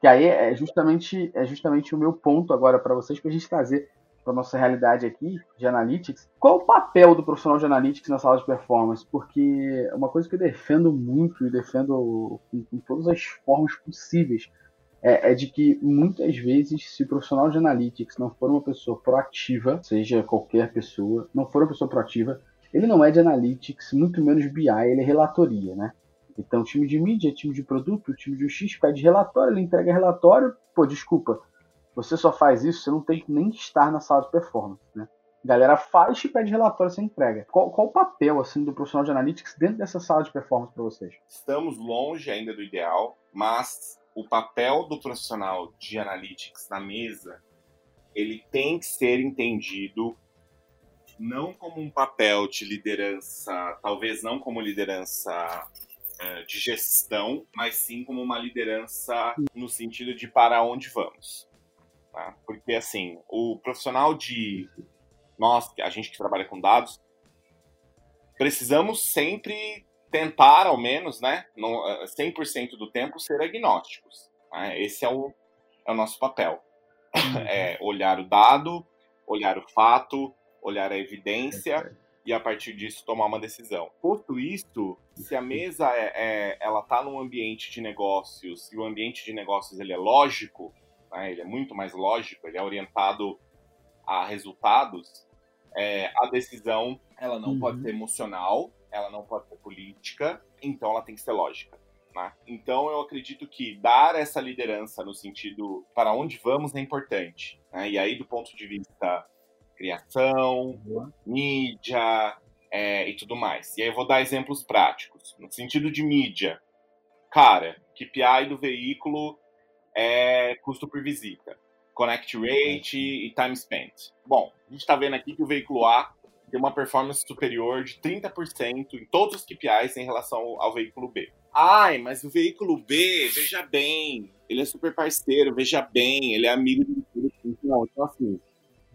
Que aí é justamente, é justamente o meu ponto agora para vocês, para a gente trazer para nossa realidade aqui de analytics, qual o papel do profissional de analytics na sala de performance? Porque uma coisa que eu defendo muito e defendo com, com todas as formas possíveis é, é, de que muitas vezes, se o profissional de analytics não for uma pessoa proativa, seja qualquer pessoa, não for uma pessoa proativa, ele não é de analytics, muito menos BI, ele é relatoria, né? Então, time de mídia, time de produto, time de UX pede relatório, ele entrega relatório, pô, desculpa, você só faz isso, você não tem que nem estar na sala de performance, né? A galera faz e pede relatório sem entrega. Qual, qual o papel assim do profissional de analytics dentro dessa sala de performance para vocês? Estamos longe ainda do ideal, mas o papel do profissional de analytics na mesa ele tem que ser entendido não como um papel de liderança, talvez não como liderança é, de gestão, mas sim como uma liderança no sentido de para onde vamos. Tá? Porque, assim, o profissional de. Nós, a gente que trabalha com dados, precisamos sempre tentar, ao menos, né, 100% do tempo, ser agnósticos. Né? Esse é o, é o nosso papel. Uhum. É olhar o dado, olhar o fato, olhar a evidência e a partir disso tomar uma decisão. Posto isso, se a mesa é, é ela está num ambiente de negócios e o ambiente de negócios ele é lógico, né, ele é muito mais lógico, ele é orientado a resultados, é, a decisão ela não uhum. pode ser emocional, ela não pode ser política, então ela tem que ser lógica. Né? Então eu acredito que dar essa liderança no sentido para onde vamos é importante. Né? E aí do ponto de vista criação, mídia é, e tudo mais. E aí eu vou dar exemplos práticos. No sentido de mídia, cara, KPI do veículo é custo por visita, connect rate e time spent. Bom, a gente está vendo aqui que o veículo A tem uma performance superior de 30% em todos os KPIs em relação ao veículo B. Ai, mas o veículo B, veja bem, ele é super parceiro, veja bem, ele é amigo do. Então, assim,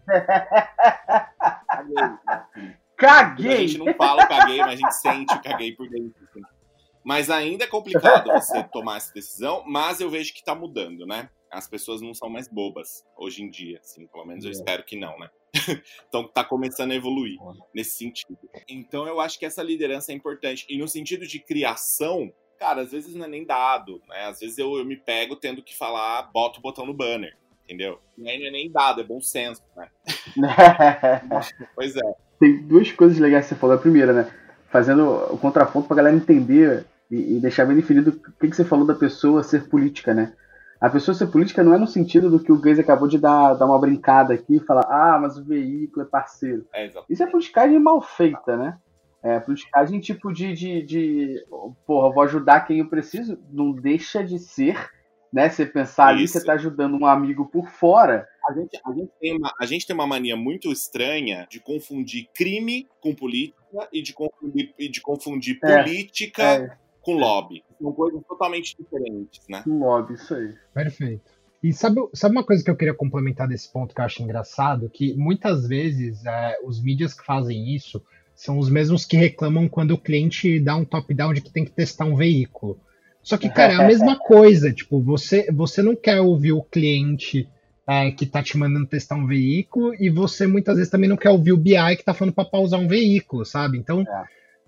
caguei. A gente não fala caguei, mas a gente sente o caguei por dentro. Mas ainda é complicado você tomar essa decisão, mas eu vejo que está mudando, né? As pessoas não são mais bobas hoje em dia, assim, pelo menos eu é. espero que não, né? então tá começando a evoluir nesse sentido. Então eu acho que essa liderança é importante. E no sentido de criação, cara, às vezes não é nem dado, né? Às vezes eu, eu me pego tendo que falar, bota o botão no banner entendeu? E aí não é nem dado, é bom senso, né? pois é. Tem duas coisas legais que você falou. A primeira, né? Fazendo o contraponto pra galera entender e, e deixar bem definido o que, que você falou da pessoa ser política, né? A pessoa ser política não é no sentido do que o Geis acabou de dar, dar uma brincada aqui e falar, ah, mas o veículo é parceiro. É, Isso é politicagem mal feita, né? É, politicagem tipo de, de, de. Porra, vou ajudar quem eu preciso. Não deixa de ser né? Você pensar ali, você está ajudando um amigo por fora. A gente, a, gente tem uma, a gente tem uma mania muito estranha de confundir crime com política e de confundir, e de confundir é, política é. Com lobby. São coisas totalmente diferentes, né? Com lobby, isso aí. Perfeito. E sabe, sabe uma coisa que eu queria complementar desse ponto que eu acho engraçado? Que muitas vezes é, os mídias que fazem isso são os mesmos que reclamam quando o cliente dá um top-down de que tem que testar um veículo. Só que, cara, é a mesma coisa. Tipo, você, você não quer ouvir o cliente é, que tá te mandando testar um veículo e você muitas vezes também não quer ouvir o BI que tá falando pra pausar um veículo, sabe? Então, é.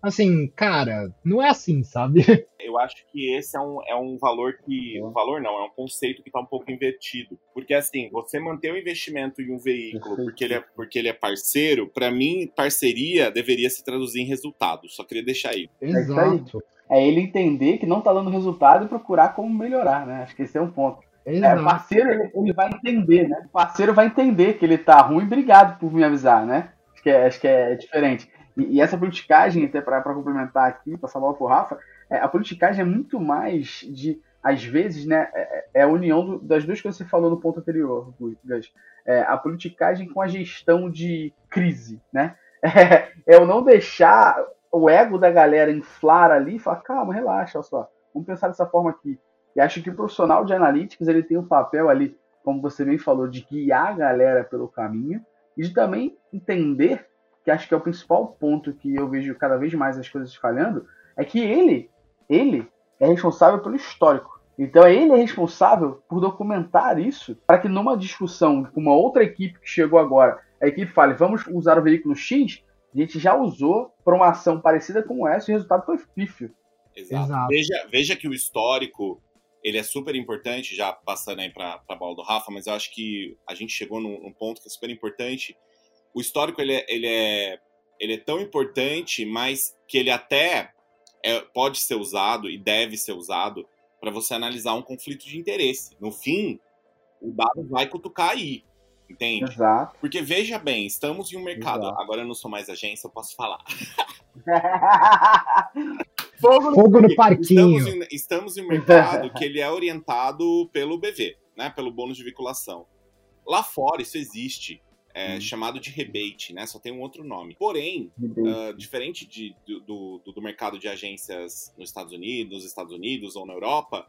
Assim, cara, não é assim, sabe? Eu acho que esse é um, é um valor que. Um valor não, é um conceito que tá um pouco invertido. Porque, assim, você manter o investimento em um veículo porque ele é, porque ele é parceiro, para mim, parceria deveria se traduzir em resultado. Só queria deixar aí. Exato é ele entender que não está dando resultado e procurar como melhorar, né? Acho que esse é um ponto. É, o parceiro, ele, ele, vai entender, né? O parceiro vai entender que ele tá ruim, obrigado por me avisar, né? Acho que é, acho que é diferente. E, e essa politicagem, até para complementar aqui, passar logo pro Rafa, é, a politicagem é muito mais de, às vezes, né? É, é, é a união do, das duas coisas que você falou no ponto anterior, Gus. É, a politicagem com a gestão de crise, né? É, é eu não deixar o ego da galera inflar ali e falar, calma, relaxa, só, vamos pensar dessa forma aqui. E acho que o profissional de analytics ele tem o um papel ali, como você bem falou, de guiar a galera pelo caminho e de também entender, que acho que é o principal ponto que eu vejo cada vez mais as coisas falhando, é que ele, ele é responsável pelo histórico. Então ele é responsável por documentar isso para que numa discussão com uma outra equipe que chegou agora, a equipe fale, vamos usar o veículo X, a gente já usou para uma ação parecida com essa e o resultado foi pífio. Exato. Exato. Veja, veja que o histórico ele é super importante, já passando aí para a bola do Rafa, mas eu acho que a gente chegou num, num ponto que é super importante. O histórico ele é, ele é, ele é tão importante, mas que ele até é, pode ser usado e deve ser usado para você analisar um conflito de interesse. No fim, o dado vai cutucar aí. Entende? Exato. Porque veja bem, estamos em um mercado. Exato. Agora eu não sou mais agência, eu posso falar. Fogo no Fogo no Estamos parquinho. em, estamos em um mercado que ele é orientado pelo BV, né? Pelo bônus de vinculação. Lá fora isso existe, é Hum. chamado de rebate, né? Só tem um outro nome. Porém, ah, diferente de- do, do- do mercado de agências nos Estados Unidos, nos Estados Unidos ou na Europa,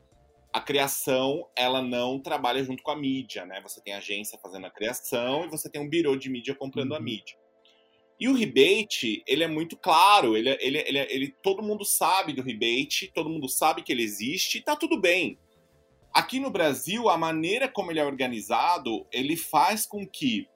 a criação ela não trabalha junto com a mídia, né? Você tem a agência fazendo a criação e você tem um birô de mídia comprando a Uhum. mídia. E o rebate, ele é muito claro, ele, é- ele, é- ele, é- ele- todo mundo sabe do rebate, todo mundo sabe que ele existe e tá tudo bem. Aqui no Brasil, a maneira como ele é organizado, ele faz com que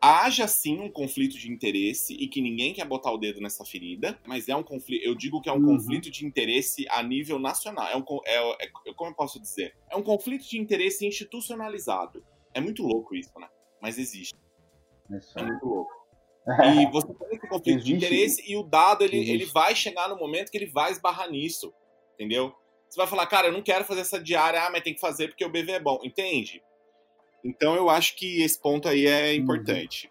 haja sim um conflito de interesse e que ninguém quer botar o dedo nessa ferida, mas é um conflito, eu digo que é um Uhum. conflito de interesse a nível nacional. É um, co- é, é- como eu posso dizer? É um conflito de interesse institucionalizado. É muito louco isso, né? Mas existe. Isso É muito louco. E você tem esse conflito de Existe. interesse e o dado, ele, Existe. ele vai chegar no momento que ele vai esbarrar nisso. Entendeu? Você vai falar, cara, eu não quero fazer essa diária, ah, mas tem que fazer porque o BV é bom. Entende? Então eu acho que esse ponto aí é Uhum. importante.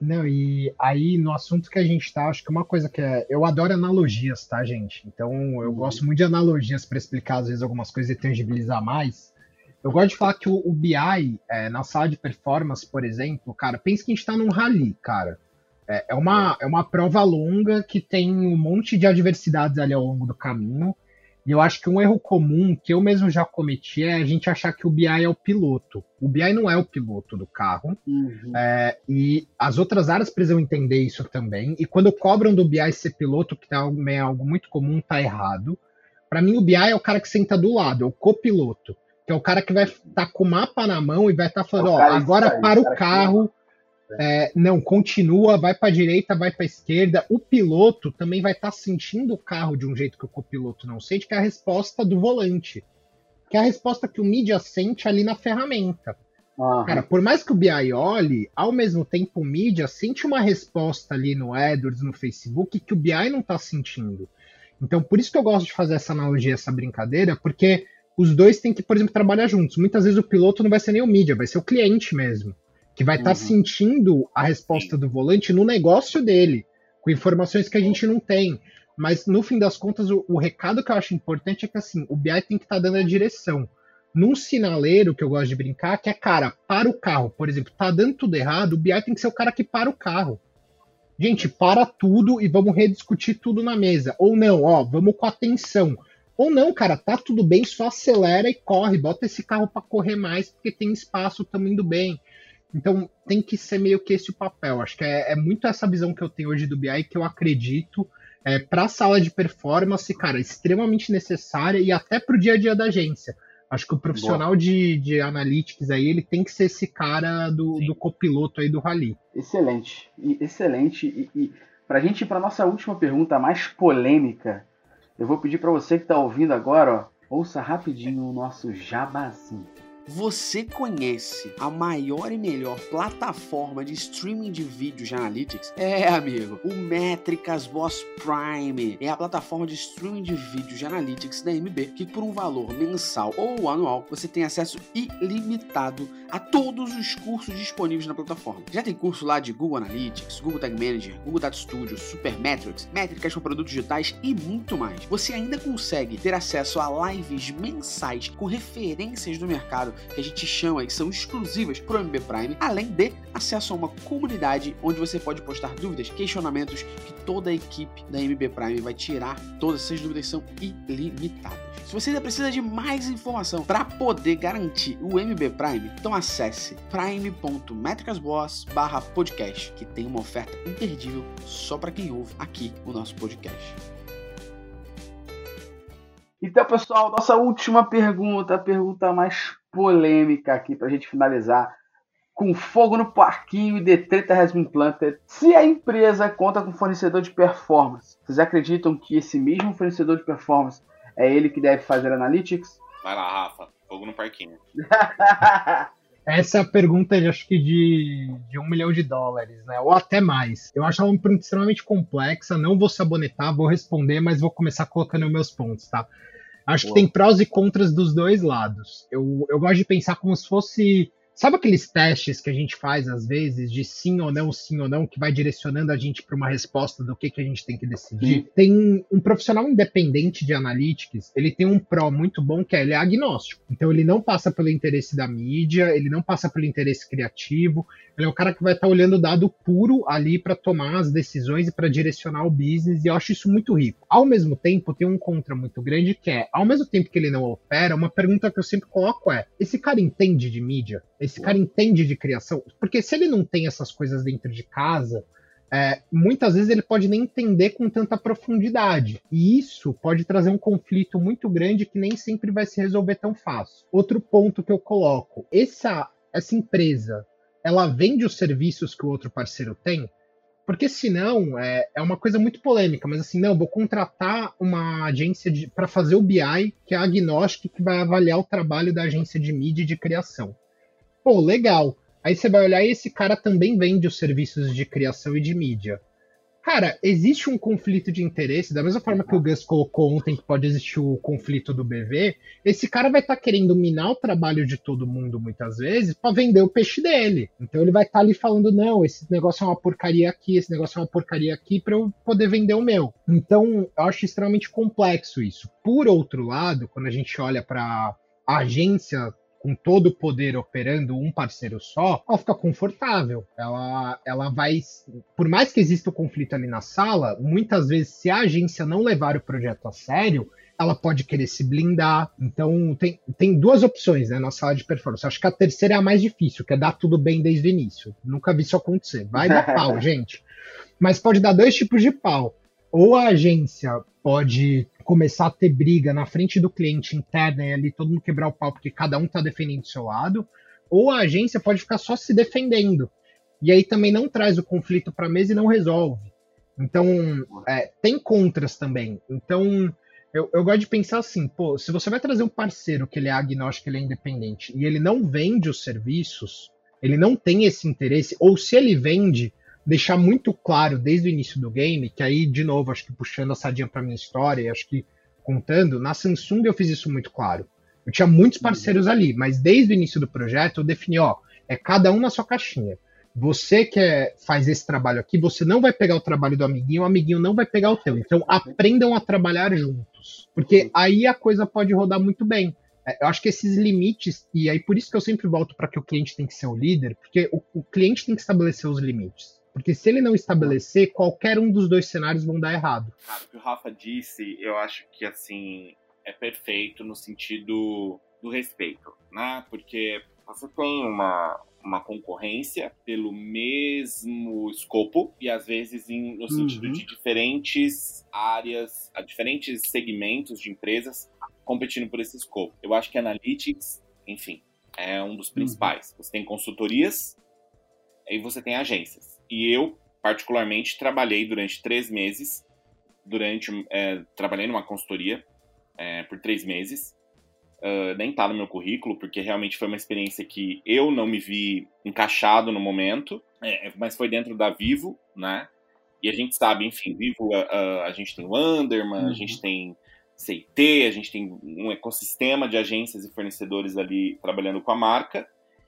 Não, e aí no assunto que a gente tá, acho que uma coisa que é. Eu adoro analogias, tá, gente? Então eu Uhum. gosto muito de analogias para explicar, às vezes, algumas coisas e tangibilizar mais. Eu gosto de falar que o, o BI, é, na sala de performance, por exemplo, cara, pensa que a gente tá num rally, cara. É, é uma, é uma prova longa que tem um monte de adversidades ali ao longo do caminho. E eu acho que um erro comum que eu mesmo já cometi é a gente achar que o BI é o piloto. O BI não é o piloto do carro. Uhum. É, e as outras áreas precisam entender isso também. E quando cobram do BI ser piloto, que é algo, é algo muito comum, tá errado. Para mim, o BI é o cara que senta do lado, é o copiloto. Que é o cara que vai estar com o mapa na mão e vai estar falando, É ó, agora para o carro. É, não, continua, vai para direita, vai para esquerda. O piloto também vai estar sentindo o carro de um jeito que o copiloto não sente, que é a resposta do volante. Que é a resposta que o mídia sente ali na ferramenta. Aham. Cara, por mais que o BI olhe, ao mesmo tempo o mídia sente uma resposta ali no AdWords, no Facebook, que o BI não tá sentindo. Então, por isso que eu gosto de fazer essa analogia, essa brincadeira, porque os dois têm que, por exemplo, trabalhar juntos. Muitas vezes o piloto não vai ser nem o mídia, vai ser o cliente mesmo, que vai estar Uhum. sentindo a resposta do volante no negócio dele, com informações que a gente não tem. Mas, no fim das contas, o, o recado que eu acho importante é que, assim, o BI tem que estar dando a direção num sinaleiro que eu gosto de brincar, que é, cara, para o carro. Por exemplo, tá dando tudo errado, o BI tem que ser o cara que para o carro. Gente, para tudo e vamos rediscutir tudo na mesa. Ou não, ó, vamos com atenção. Ou não, cara, tá tudo bem, só acelera e corre, bota esse carro para correr mais, porque tem espaço, tamo indo bem. Então tem que ser meio que esse o papel. Acho que é, é muito essa visão que eu tenho hoje do BI que eu acredito é, para a sala de performance, cara, extremamente necessária e até para o dia a dia da agência. Acho que o profissional de, de analytics aí, ele tem que ser esse cara do, Sim. do copiloto aí do rally. Excelente, e- excelente. E, e para a gente ir para nossa última pergunta, mais polêmica, eu vou pedir para você que está ouvindo agora, ó, ouça rapidinho o nosso jabazinho. Você conhece a maior e melhor plataforma de streaming de vídeos de analytics? É, amigo, o Métricas Boss Prime é a plataforma de streaming de vídeos de analytics da MB que por um valor mensal ou anual você tem acesso ilimitado a todos os cursos disponíveis na plataforma. Já tem curso lá de Google Analytics, Google Tag Manager, Google Data Studio, Supermetrics, métricas para produtos digitais e muito mais. Você ainda consegue ter acesso a lives mensais com referências do mercado que a gente chama e que são exclusivas para o MB Prime, além de acesso a uma comunidade onde você pode postar dúvidas, questionamentos que toda a equipe da MB Prime vai tirar. Todas essas dúvidas são ilimitadas. Se você ainda precisa de mais informação para poder garantir o MB Prime, então acesse prime.metricasboss/podcast, que tem uma oferta imperdível só para quem ouve aqui o nosso podcast. Então, pessoal, nossa última pergunta, a pergunta mais polêmica aqui para a gente finalizar. Com fogo no parquinho e The Treta Has Been Planted. Se a empresa conta com fornecedor de performance, vocês acreditam que esse mesmo fornecedor de performance é ele que deve fazer analytics? Vai lá, Rafa. Fogo no parquinho. Essa é a pergunta, eu acho que de, de um milhão de dólares, né? Ou até mais. Eu acho ela uma pergunta extremamente complexa, não vou sabonetar, vou responder, mas vou começar colocando meus pontos, tá? Acho Boa. que tem prós e contras dos dois lados. Eu, eu gosto de pensar como se fosse Sabe aqueles testes que a gente faz às vezes de sim ou não, sim ou não, que vai direcionando a gente para uma resposta do que, que a gente tem que decidir? Sim. Tem um profissional independente de analytics, ele tem um pró muito bom que é ele é agnóstico. Então ele não passa pelo interesse da mídia, ele não passa pelo interesse criativo, ele é o cara que vai estar tá olhando o dado puro ali para tomar as decisões e para direcionar o business, e eu acho isso muito rico. Ao mesmo tempo, tem um contra muito grande que é, ao mesmo tempo que ele não opera, uma pergunta que eu sempre coloco é: esse cara entende de mídia? Esse cara entende de criação? Porque se ele não tem essas coisas dentro de casa, é, muitas vezes ele pode nem entender com tanta profundidade. E isso pode trazer um conflito muito grande que nem sempre vai se resolver tão fácil. Outro ponto que eu coloco: essa, essa empresa ela vende os serviços que o outro parceiro tem? Porque senão é, é uma coisa muito polêmica, mas assim, não, vou contratar uma agência para fazer o BI, que é a agnóstica, que vai avaliar o trabalho da agência de mídia e de criação. Pô, legal. Aí você vai olhar e esse cara também vende os serviços de criação e de mídia. Cara, existe um conflito de interesse, da mesma forma que o Gus colocou ontem que pode existir o conflito do BV, esse cara vai estar tá querendo minar o trabalho de todo mundo muitas vezes para vender o peixe dele. Então ele vai estar tá ali falando: não, esse negócio é uma porcaria aqui, esse negócio é uma porcaria aqui, para eu poder vender o meu. Então eu acho extremamente complexo isso. Por outro lado, quando a gente olha para agência com todo o poder operando um parceiro só, ela fica confortável. Ela, ela vai. Por mais que exista o conflito ali na sala, muitas vezes, se a agência não levar o projeto a sério, ela pode querer se blindar. Então, tem, tem duas opções né, na sala de performance. Acho que a terceira é a mais difícil, que é dar tudo bem desde o início. Nunca vi isso acontecer. Vai dar pau, gente. Mas pode dar dois tipos de pau. Ou a agência pode começar a ter briga na frente do cliente interna e ali todo mundo quebrar o pau porque cada um está defendendo o seu lado, ou a agência pode ficar só se defendendo. E aí também não traz o conflito para a mesa e não resolve. Então, é, tem contras também. Então, eu, eu, gosto de pensar assim, pô, se você vai trazer um parceiro que ele é agnóstico, ele é independente, e ele não vende os serviços, ele não tem esse interesse, ou se ele vende, deixar muito claro desde o início do game, que aí, de novo, acho que puxando a sardinha para minha história, e acho que contando, na Samsung eu fiz isso muito claro. Eu tinha muitos parceiros ali, mas desde o início do projeto eu defini, ó, é cada um na sua caixinha. Você que é, faz esse trabalho aqui, você não vai pegar o trabalho do amiguinho, o amiguinho não vai pegar o teu. Então aprendam a trabalhar juntos, porque aí a coisa pode rodar muito bem. É, eu acho que esses limites, e aí por isso que eu sempre volto para que o cliente tem que ser o líder, porque o, o cliente tem que estabelecer os limites. Porque se ele não estabelecer, qualquer um dos dois cenários vão dar errado. Cara, o que o Rafa disse, eu acho que assim é perfeito no sentido do respeito, né? Porque você tem uma, uma concorrência pelo mesmo escopo e às vezes em, no sentido uhum. de diferentes áreas, diferentes segmentos de empresas competindo por esse escopo. Eu acho que analytics, enfim, é um dos uhum. principais. Uhum. Você tem consultorias e você tem agências. E eu, particularmente, trabalhei durante três meses, durante é, trabalhei numa consultoria é, por três meses. Uh, nem tá no meu currículo, porque realmente foi uma experiência que eu não me vi encaixado no momento, é, mas foi dentro da Vivo, né? E a gente sabe, enfim, Vivo, uh, a gente tem o Underman, uhum. a gente tem CIT, a gente tem um ecossistema de agências e fornecedores ali trabalhando com a marca.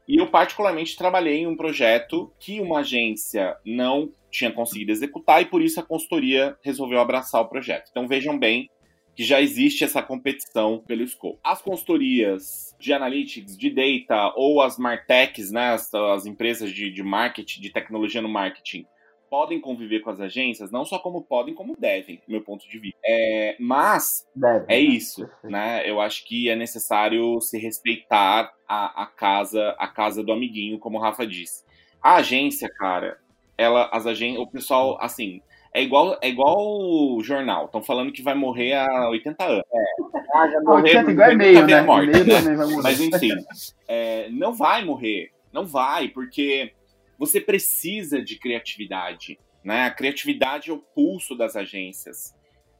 E eu, particularmente, trabalhei em um projeto que uma agência não tinha conseguido executar e por isso a consultoria resolveu abraçar o projeto. Então vejam bem que já existe essa competição pelo scope. As consultorias de analytics, de data ou as martechs, né, as, as empresas de, de marketing, de tecnologia no marketing, podem conviver com as agências, não só como podem, como devem, do meu ponto de vista. É, mas Deve, é né? isso, né? Eu acho que é necessário se respeitar a, a casa, a casa do amiguinho, como o Rafa disse. A agência, cara, ela, as agências, o pessoal, assim, é igual, é igual o jornal. Estão falando que vai morrer há 80 anos. É. Ah, já morreu. 80 igual é meio, né? Morte, né? Mas enfim, é, não vai morrer. Não vai, porque você precisa de criatividade. Né? A criatividade é o pulso das agências.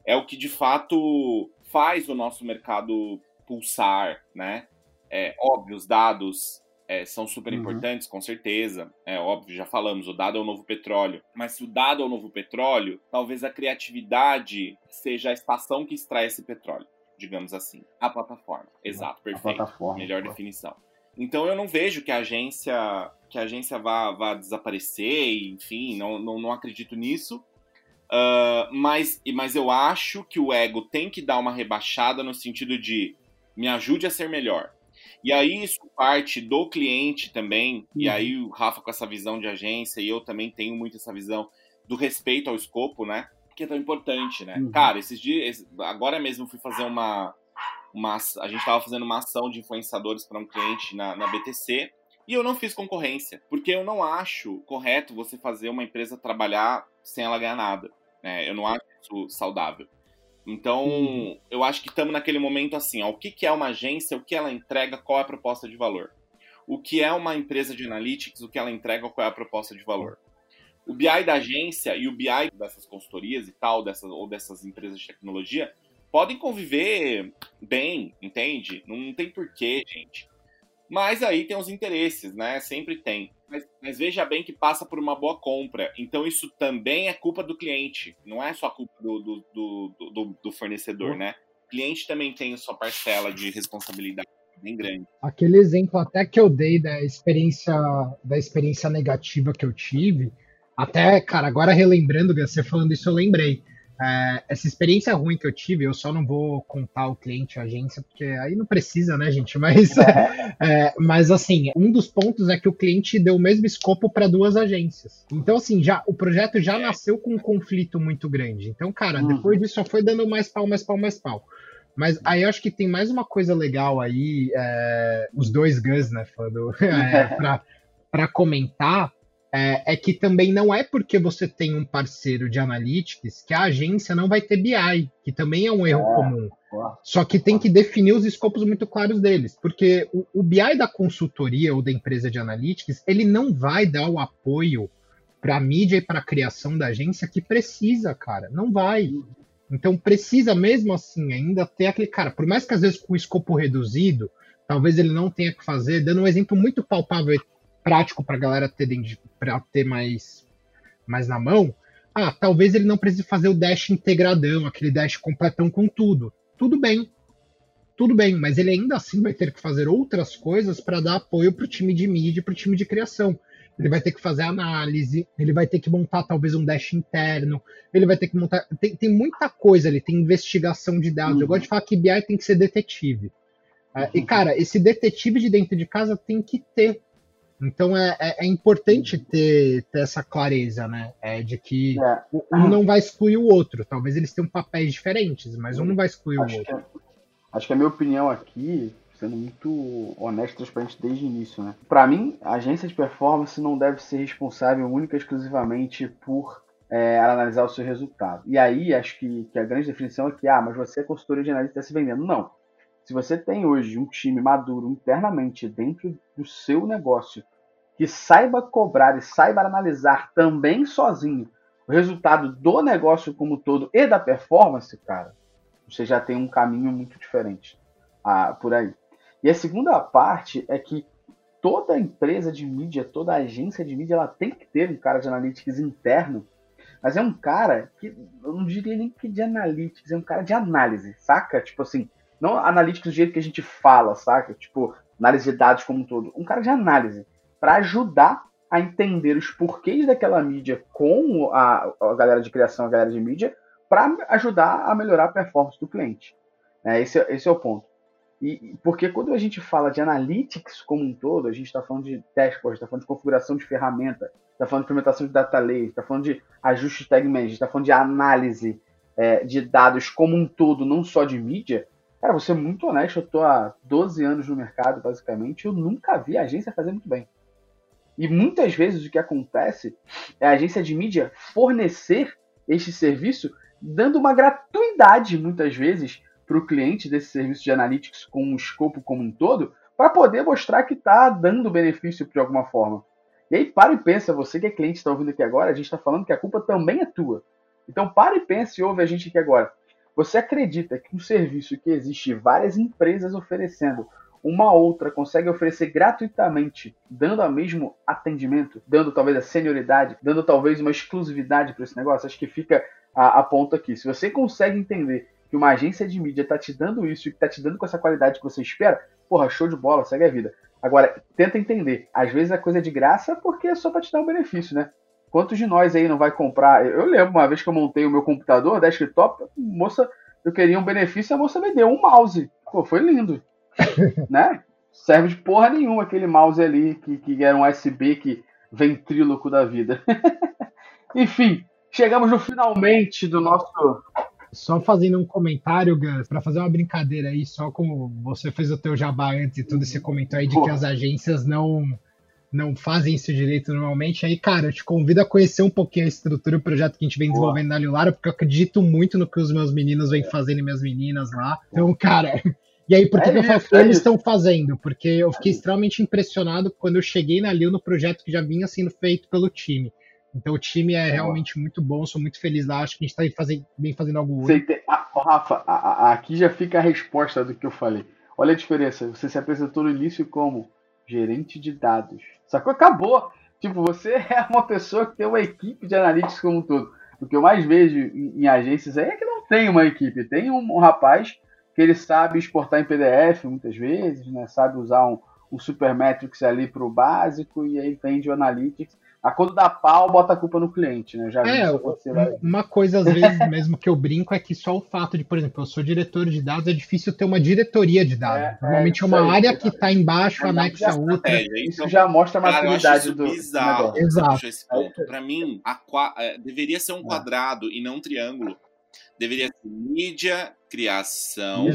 É o que de fato faz o nosso mercado pulsar, né? É, óbvio, os dados é, são super uhum. importantes, uhum. com certeza. É óbvio, já falamos, o dado é o novo petróleo. Mas se o dado é o novo petróleo, talvez a criatividade seja a estação que extrai esse petróleo, digamos assim. A plataforma. Exato, perfeito. Plataforma, Melhor definição. Então eu não vejo que a agência que a agência vá, vá desaparecer, enfim, não, não, não acredito nisso. Uh, mas, mas eu acho que o ego tem que dar uma rebaixada no sentido de me ajude a ser melhor. E aí isso parte do cliente também, uhum. e aí o Rafa com essa visão de agência, e eu também tenho muito essa visão do respeito ao escopo, né? Que é tão importante, né? Uhum. Cara, esses dias, agora mesmo fui fazer uma, uma. A gente estava fazendo uma ação de influenciadores para um cliente na, na BTC, e eu não fiz concorrência, porque eu não acho correto você fazer uma empresa trabalhar sem ela ganhar nada. Né? Eu não acho isso saudável. Então, uhum. eu acho que estamos naquele momento assim, ó, o que, que é uma agência, o que ela entrega, qual é a proposta de valor. O que é uma empresa de analytics, o que ela entrega, qual é a proposta de valor. O BI da agência e o BI dessas consultorias e tal, dessas, ou dessas empresas de tecnologia, podem conviver bem, entende? Não tem porquê, gente. Mas aí tem os interesses, né? Sempre tem. Mas, mas, veja bem que passa por uma boa compra. Então isso também é culpa do cliente. Não é só culpa do, do, do, do, do fornecedor, uhum. né? O cliente também tem sua parcela de responsabilidade bem grande. Aquele exemplo até que eu dei da experiência da experiência negativa que eu tive, até, cara, agora relembrando, você falando isso, eu lembrei. É, essa experiência ruim que eu tive, eu só não vou contar o cliente, a agência, porque aí não precisa, né, gente? Mas, é, mas assim, um dos pontos é que o cliente deu o mesmo escopo para duas agências. Então, assim, já o projeto já nasceu com um conflito muito grande. Então, cara, uhum. depois disso só foi dando mais pau, mais pau, mais pau. Mas aí eu acho que tem mais uma coisa legal aí, é, os dois Gus, né, falando, é, para comentar, é, é, que também não é porque você tem um parceiro de analytics que a agência não vai ter BI, que também é um erro é, comum. Só que tem que definir os escopos muito claros deles, porque o, o BI da consultoria ou da empresa de analytics, ele não vai dar o apoio para a mídia e para a criação da agência que precisa, cara. Não vai. Então precisa mesmo assim ainda ter aquele cara, por mais que às vezes com o escopo reduzido, talvez ele não tenha que fazer, dando um exemplo muito palpável prático para a galera ter, pra ter mais, mais na mão, ah, talvez ele não precise fazer o dash integradão, aquele dash completão com tudo. Tudo bem. Tudo bem, mas ele ainda assim vai ter que fazer outras coisas para dar apoio para o time de mídia, para o time de criação. Ele vai ter que fazer análise, ele vai ter que montar talvez um dash interno, ele vai ter que montar. Tem, tem muita coisa ali, tem investigação de dados. Uhum. Eu gosto de falar que BI tem que ser detetive. Uhum. e, cara, esse detetive de dentro de casa tem que ter então é, é, é importante ter, ter, essa clareza, né? É, de que é. um não vai excluir o outro. Talvez eles tenham papéis diferentes, mas um não vai excluir acho o outro. Que, acho que a minha opinião aqui, sendo muito honesto e transparente desde o início, né? Para mim, a agência de performance não deve ser responsável única e exclusivamente por é, analisar o seu resultado. E aí, acho que, que, a grande definição é que, ah, mas você é consultoria de análise está se vendendo. Não. Se você tem hoje um time maduro internamente dentro do seu negócio, que saiba cobrar e saiba analisar também sozinho o resultado do negócio como todo e da performance, cara, você já tem um caminho muito diferente ah, por aí. E a segunda parte é que toda empresa de mídia, toda agência de mídia, ela tem que ter um cara de analytics interno, mas é um cara que eu não diria nem que de analytics, é um cara de análise, saca? Tipo assim, não analítico do jeito que a gente fala, saca? Tipo, análise de dados como um todo. Um cara de análise, para ajudar a entender os porquês daquela mídia com a, a galera de criação, a galera de mídia, para ajudar a melhorar a performance do cliente. É, esse, esse é o ponto. E, porque quando a gente fala de analytics como um todo, a gente está falando de dashboard, está falando de configuração de ferramenta, está falando de implementação de data lake, está falando de ajuste de tag management, está falando de análise é, de dados como um todo, não só de mídia, Cara, vou ser muito honesto, eu tô há 12 anos no mercado, basicamente, eu nunca vi a agência fazer muito bem. E muitas vezes o que acontece é a agência de mídia fornecer este serviço, dando uma gratuidade, muitas vezes, para o cliente desse serviço de analytics com o escopo como um todo, para poder mostrar que está dando benefício de alguma forma. E aí, para e pensa, você que é cliente está ouvindo aqui agora, a gente está falando que a culpa também é tua. Então, para e pensa e ouve a gente aqui agora. Você acredita que um serviço que existe várias empresas oferecendo, uma outra consegue oferecer gratuitamente, dando o mesmo atendimento, dando talvez a senioridade, dando talvez uma exclusividade para esse negócio? Acho que fica a, a aqui. Se você consegue entender que uma agência de mídia está te dando isso e está te dando com essa qualidade que você espera, porra, show de bola, segue a vida. Agora, tenta entender. Às vezes a coisa é de graça porque é só para te dar um benefício, né? Quantos de nós aí não vai comprar? Eu lembro uma vez que eu montei o meu computador, desktop, moça, eu queria um benefício, a moça me deu um mouse. Pô, foi lindo. né? Serve de porra nenhuma aquele mouse ali que, que era um USB que ventríloco da vida. Enfim, chegamos no finalmente do nosso só fazendo um comentário, Gus, para fazer uma brincadeira aí, só como você fez o teu jabá antes e tudo, você comentou aí de que as agências não não fazem isso direito normalmente. Aí, cara, eu te convido a conhecer um pouquinho a estrutura e o projeto que a gente vem desenvolvendo Boa. na Lilara, porque eu acredito muito no que os meus meninos vêm fazendo e minhas meninas lá. Então, cara, e aí, por que, é que eu falo que é eles estão fazendo? Porque eu fiquei extremamente impressionado quando eu cheguei na Lil no projeto que já vinha sendo feito pelo time. Então o time é realmente muito bom, sou muito feliz lá, acho que a gente está fazendo, bem fazendo algo único. Ah, Rafa, a, a, aqui já fica a resposta do que eu falei. Olha a diferença, você se apresentou no início como gerente de dados. Sacou? Acabou! Tipo, você é uma pessoa que tem uma equipe de analytics como um todo. O que eu mais vejo em, agências aí é que não tem uma equipe, tem um, um, rapaz que ele sabe exportar em PDF muitas vezes, né? sabe usar um, um Supermetrics ali para o básico e aí vende o Analytics a quando dá pau, bota a culpa no cliente, né? Já é, uma coisa às vezes mesmo que eu brinco é que só o fato de, por exemplo, eu sou diretor de dados, é difícil ter uma diretoria de dados. É, Normalmente é, é uma área que está embaixo, é anexa a outra. É, isso já mostra a maturidade do, bizarro, do Exato. Esse ponto. Para mim, a, é, deveria ser um quadrado e não um triângulo deveria ser mídia, criação,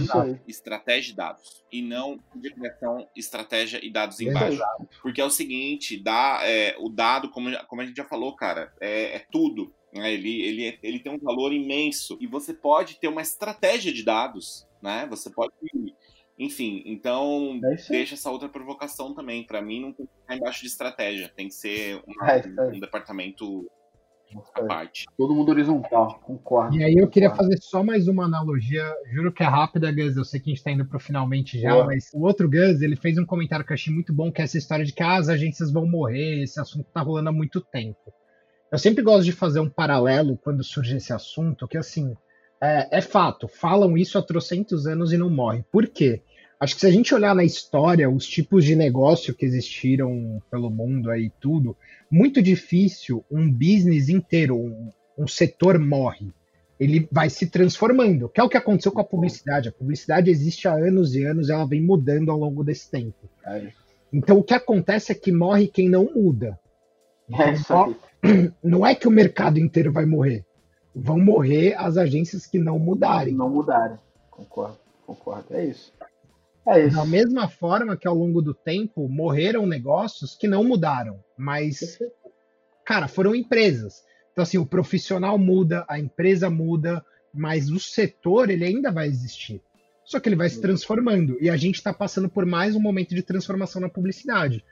estratégia e dados. E não de criação, estratégia e dados embaixo. Exato. Porque é o seguinte, dá, é, o dado, como, como a gente já falou, cara, é, é tudo. Né? Ele, ele, ele tem um valor imenso. E você pode ter uma estratégia de dados, né? Você pode. Enfim, então é deixa essa outra provocação também. Para mim, não tem que ficar embaixo de estratégia. Tem que ser uma, é um, um departamento parte. Todo mundo horizontal, concordo. E aí eu queria fazer só mais uma analogia, juro que é rápida, Gus, eu sei que a gente está indo para o finalmente já, Boa. mas o outro Gus, ele fez um comentário que eu achei muito bom, que é essa história de que ah, as agências vão morrer, esse assunto está rolando há muito tempo. Eu sempre gosto de fazer um paralelo quando surge esse assunto, que assim, é, é fato, falam isso há trocentos anos e não morre. Por quê? Acho que se a gente olhar na história os tipos de negócio que existiram pelo mundo aí tudo, muito difícil um business inteiro, um, um setor morre. Ele vai se transformando, que é o que aconteceu com a publicidade. A publicidade existe há anos e anos, ela vem mudando ao longo desse tempo. É então o que acontece é que morre quem não muda. Então, é não é que o mercado inteiro vai morrer. Vão morrer as agências que não mudarem. Não mudarem. Concordo, concordo. É isso. É da mesma forma que ao longo do tempo morreram negócios que não mudaram, mas, cara, foram empresas. Então, assim, o profissional muda, a empresa muda, mas o setor ele ainda vai existir. Só que ele vai se transformando. E a gente está passando por mais um momento de transformação na publicidade.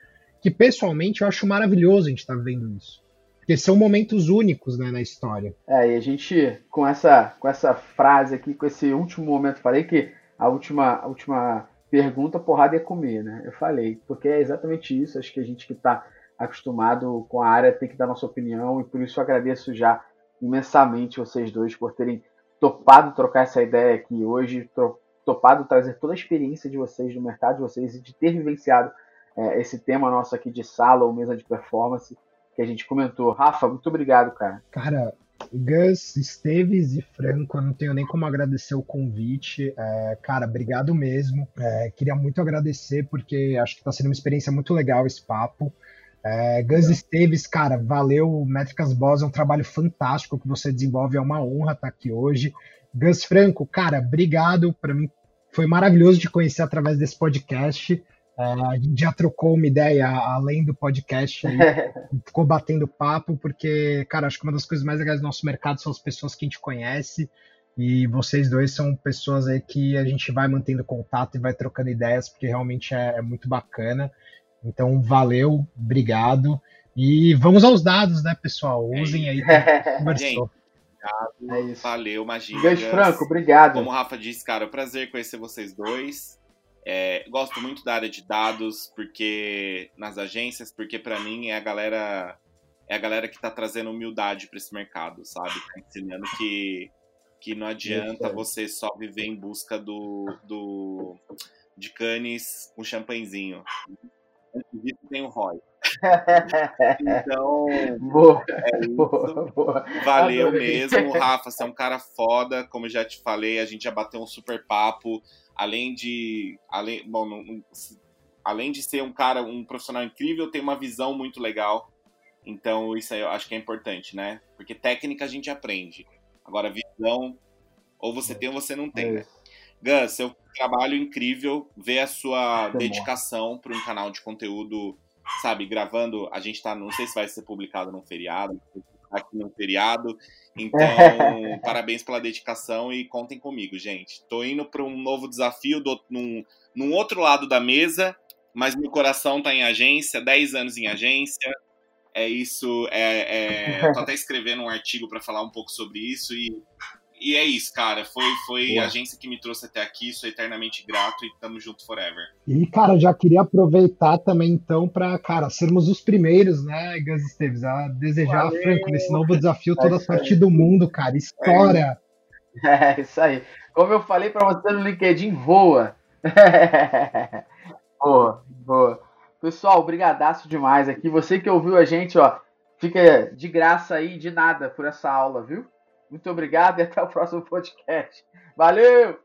Que pessoalmente eu acho maravilhoso a gente estar tá vendo isso. Porque são momentos únicos né, na história. É, e a gente, com essa, com essa frase aqui, com esse último momento, falei que a última, a última pergunta, porrada é comer, né? Eu falei, porque é exatamente isso. Acho que a gente que está acostumado com a área tem que dar nossa opinião e por isso eu agradeço já imensamente vocês dois por terem topado trocar essa ideia aqui hoje, topado trazer toda a experiência de vocês, do mercado de vocês e de ter vivenciado é, esse tema nosso aqui de sala ou mesa de performance que a gente comentou. Rafa, muito obrigado, cara. Cara, Gus, Esteves e Franco, eu não tenho nem como agradecer o convite. É, cara, obrigado mesmo. É, queria muito agradecer, porque acho que está sendo uma experiência muito legal esse papo. É, Gus é. Esteves, cara, valeu. Métricas Boss é um trabalho fantástico que você desenvolve, é uma honra estar aqui hoje. Gus Franco, cara, obrigado. Para mim foi maravilhoso te conhecer através desse podcast. É, a gente já trocou uma ideia além do podcast, aí, ficou batendo papo, porque, cara, acho que uma das coisas mais legais do nosso mercado são as pessoas que a gente conhece. E vocês dois são pessoas aí que a gente vai mantendo contato e vai trocando ideias, porque realmente é, é muito bacana. Então, valeu, obrigado. E vamos aos dados, né, pessoal? Usem aí. Conversou. É isso. Valeu, Magia. Beijo, Franco, obrigado. Como o Rafa disse, cara, é um prazer conhecer vocês dois. É, gosto muito da área de dados, porque nas agências, porque para mim é a galera é a galera que está trazendo humildade para esse mercado, sabe? Tá ensinando que que não adianta você só viver em busca do, do de canes com champanhezinho. Antes disso tem o Roy. Então, Boa, é isso. boa, boa. Valeu Adorei. mesmo, Rafa. Você é um cara foda, como já te falei, a gente já bateu um super papo. Além de. Além, bom, além de ser um cara, um profissional incrível, tem uma visão muito legal. Então, isso aí eu acho que é importante, né? Porque técnica a gente aprende. Agora, visão, ou você tem ou você não tem, É né? Gus, seu trabalho incrível, ver a sua dedicação para um canal de conteúdo, sabe, gravando. A gente tá, não sei se vai ser publicado num feriado, aqui num feriado. Então, parabéns pela dedicação e contem comigo, gente. Tô indo para um novo desafio do, num, num outro lado da mesa, mas meu coração tá em agência, 10 anos em agência. É isso, é, é, eu tô até escrevendo um artigo para falar um pouco sobre isso e e é isso, cara. Foi, foi a agência que me trouxe até aqui. Sou eternamente grato e tamo junto forever. E, cara, já queria aproveitar também, então, para, cara, sermos os primeiros, né, Gus Esteves, a desejar Valeu. a Franco nesse novo desafio É toda a sorte do mundo, cara. Estoura! É isso aí. Como eu falei pra você no LinkedIn, voa. boa, boa. Pessoal, brigadaço demais aqui. Você que ouviu a gente, ó, fica de graça aí, de nada por essa aula, viu? Muito obrigado e até o próximo podcast. Valeu!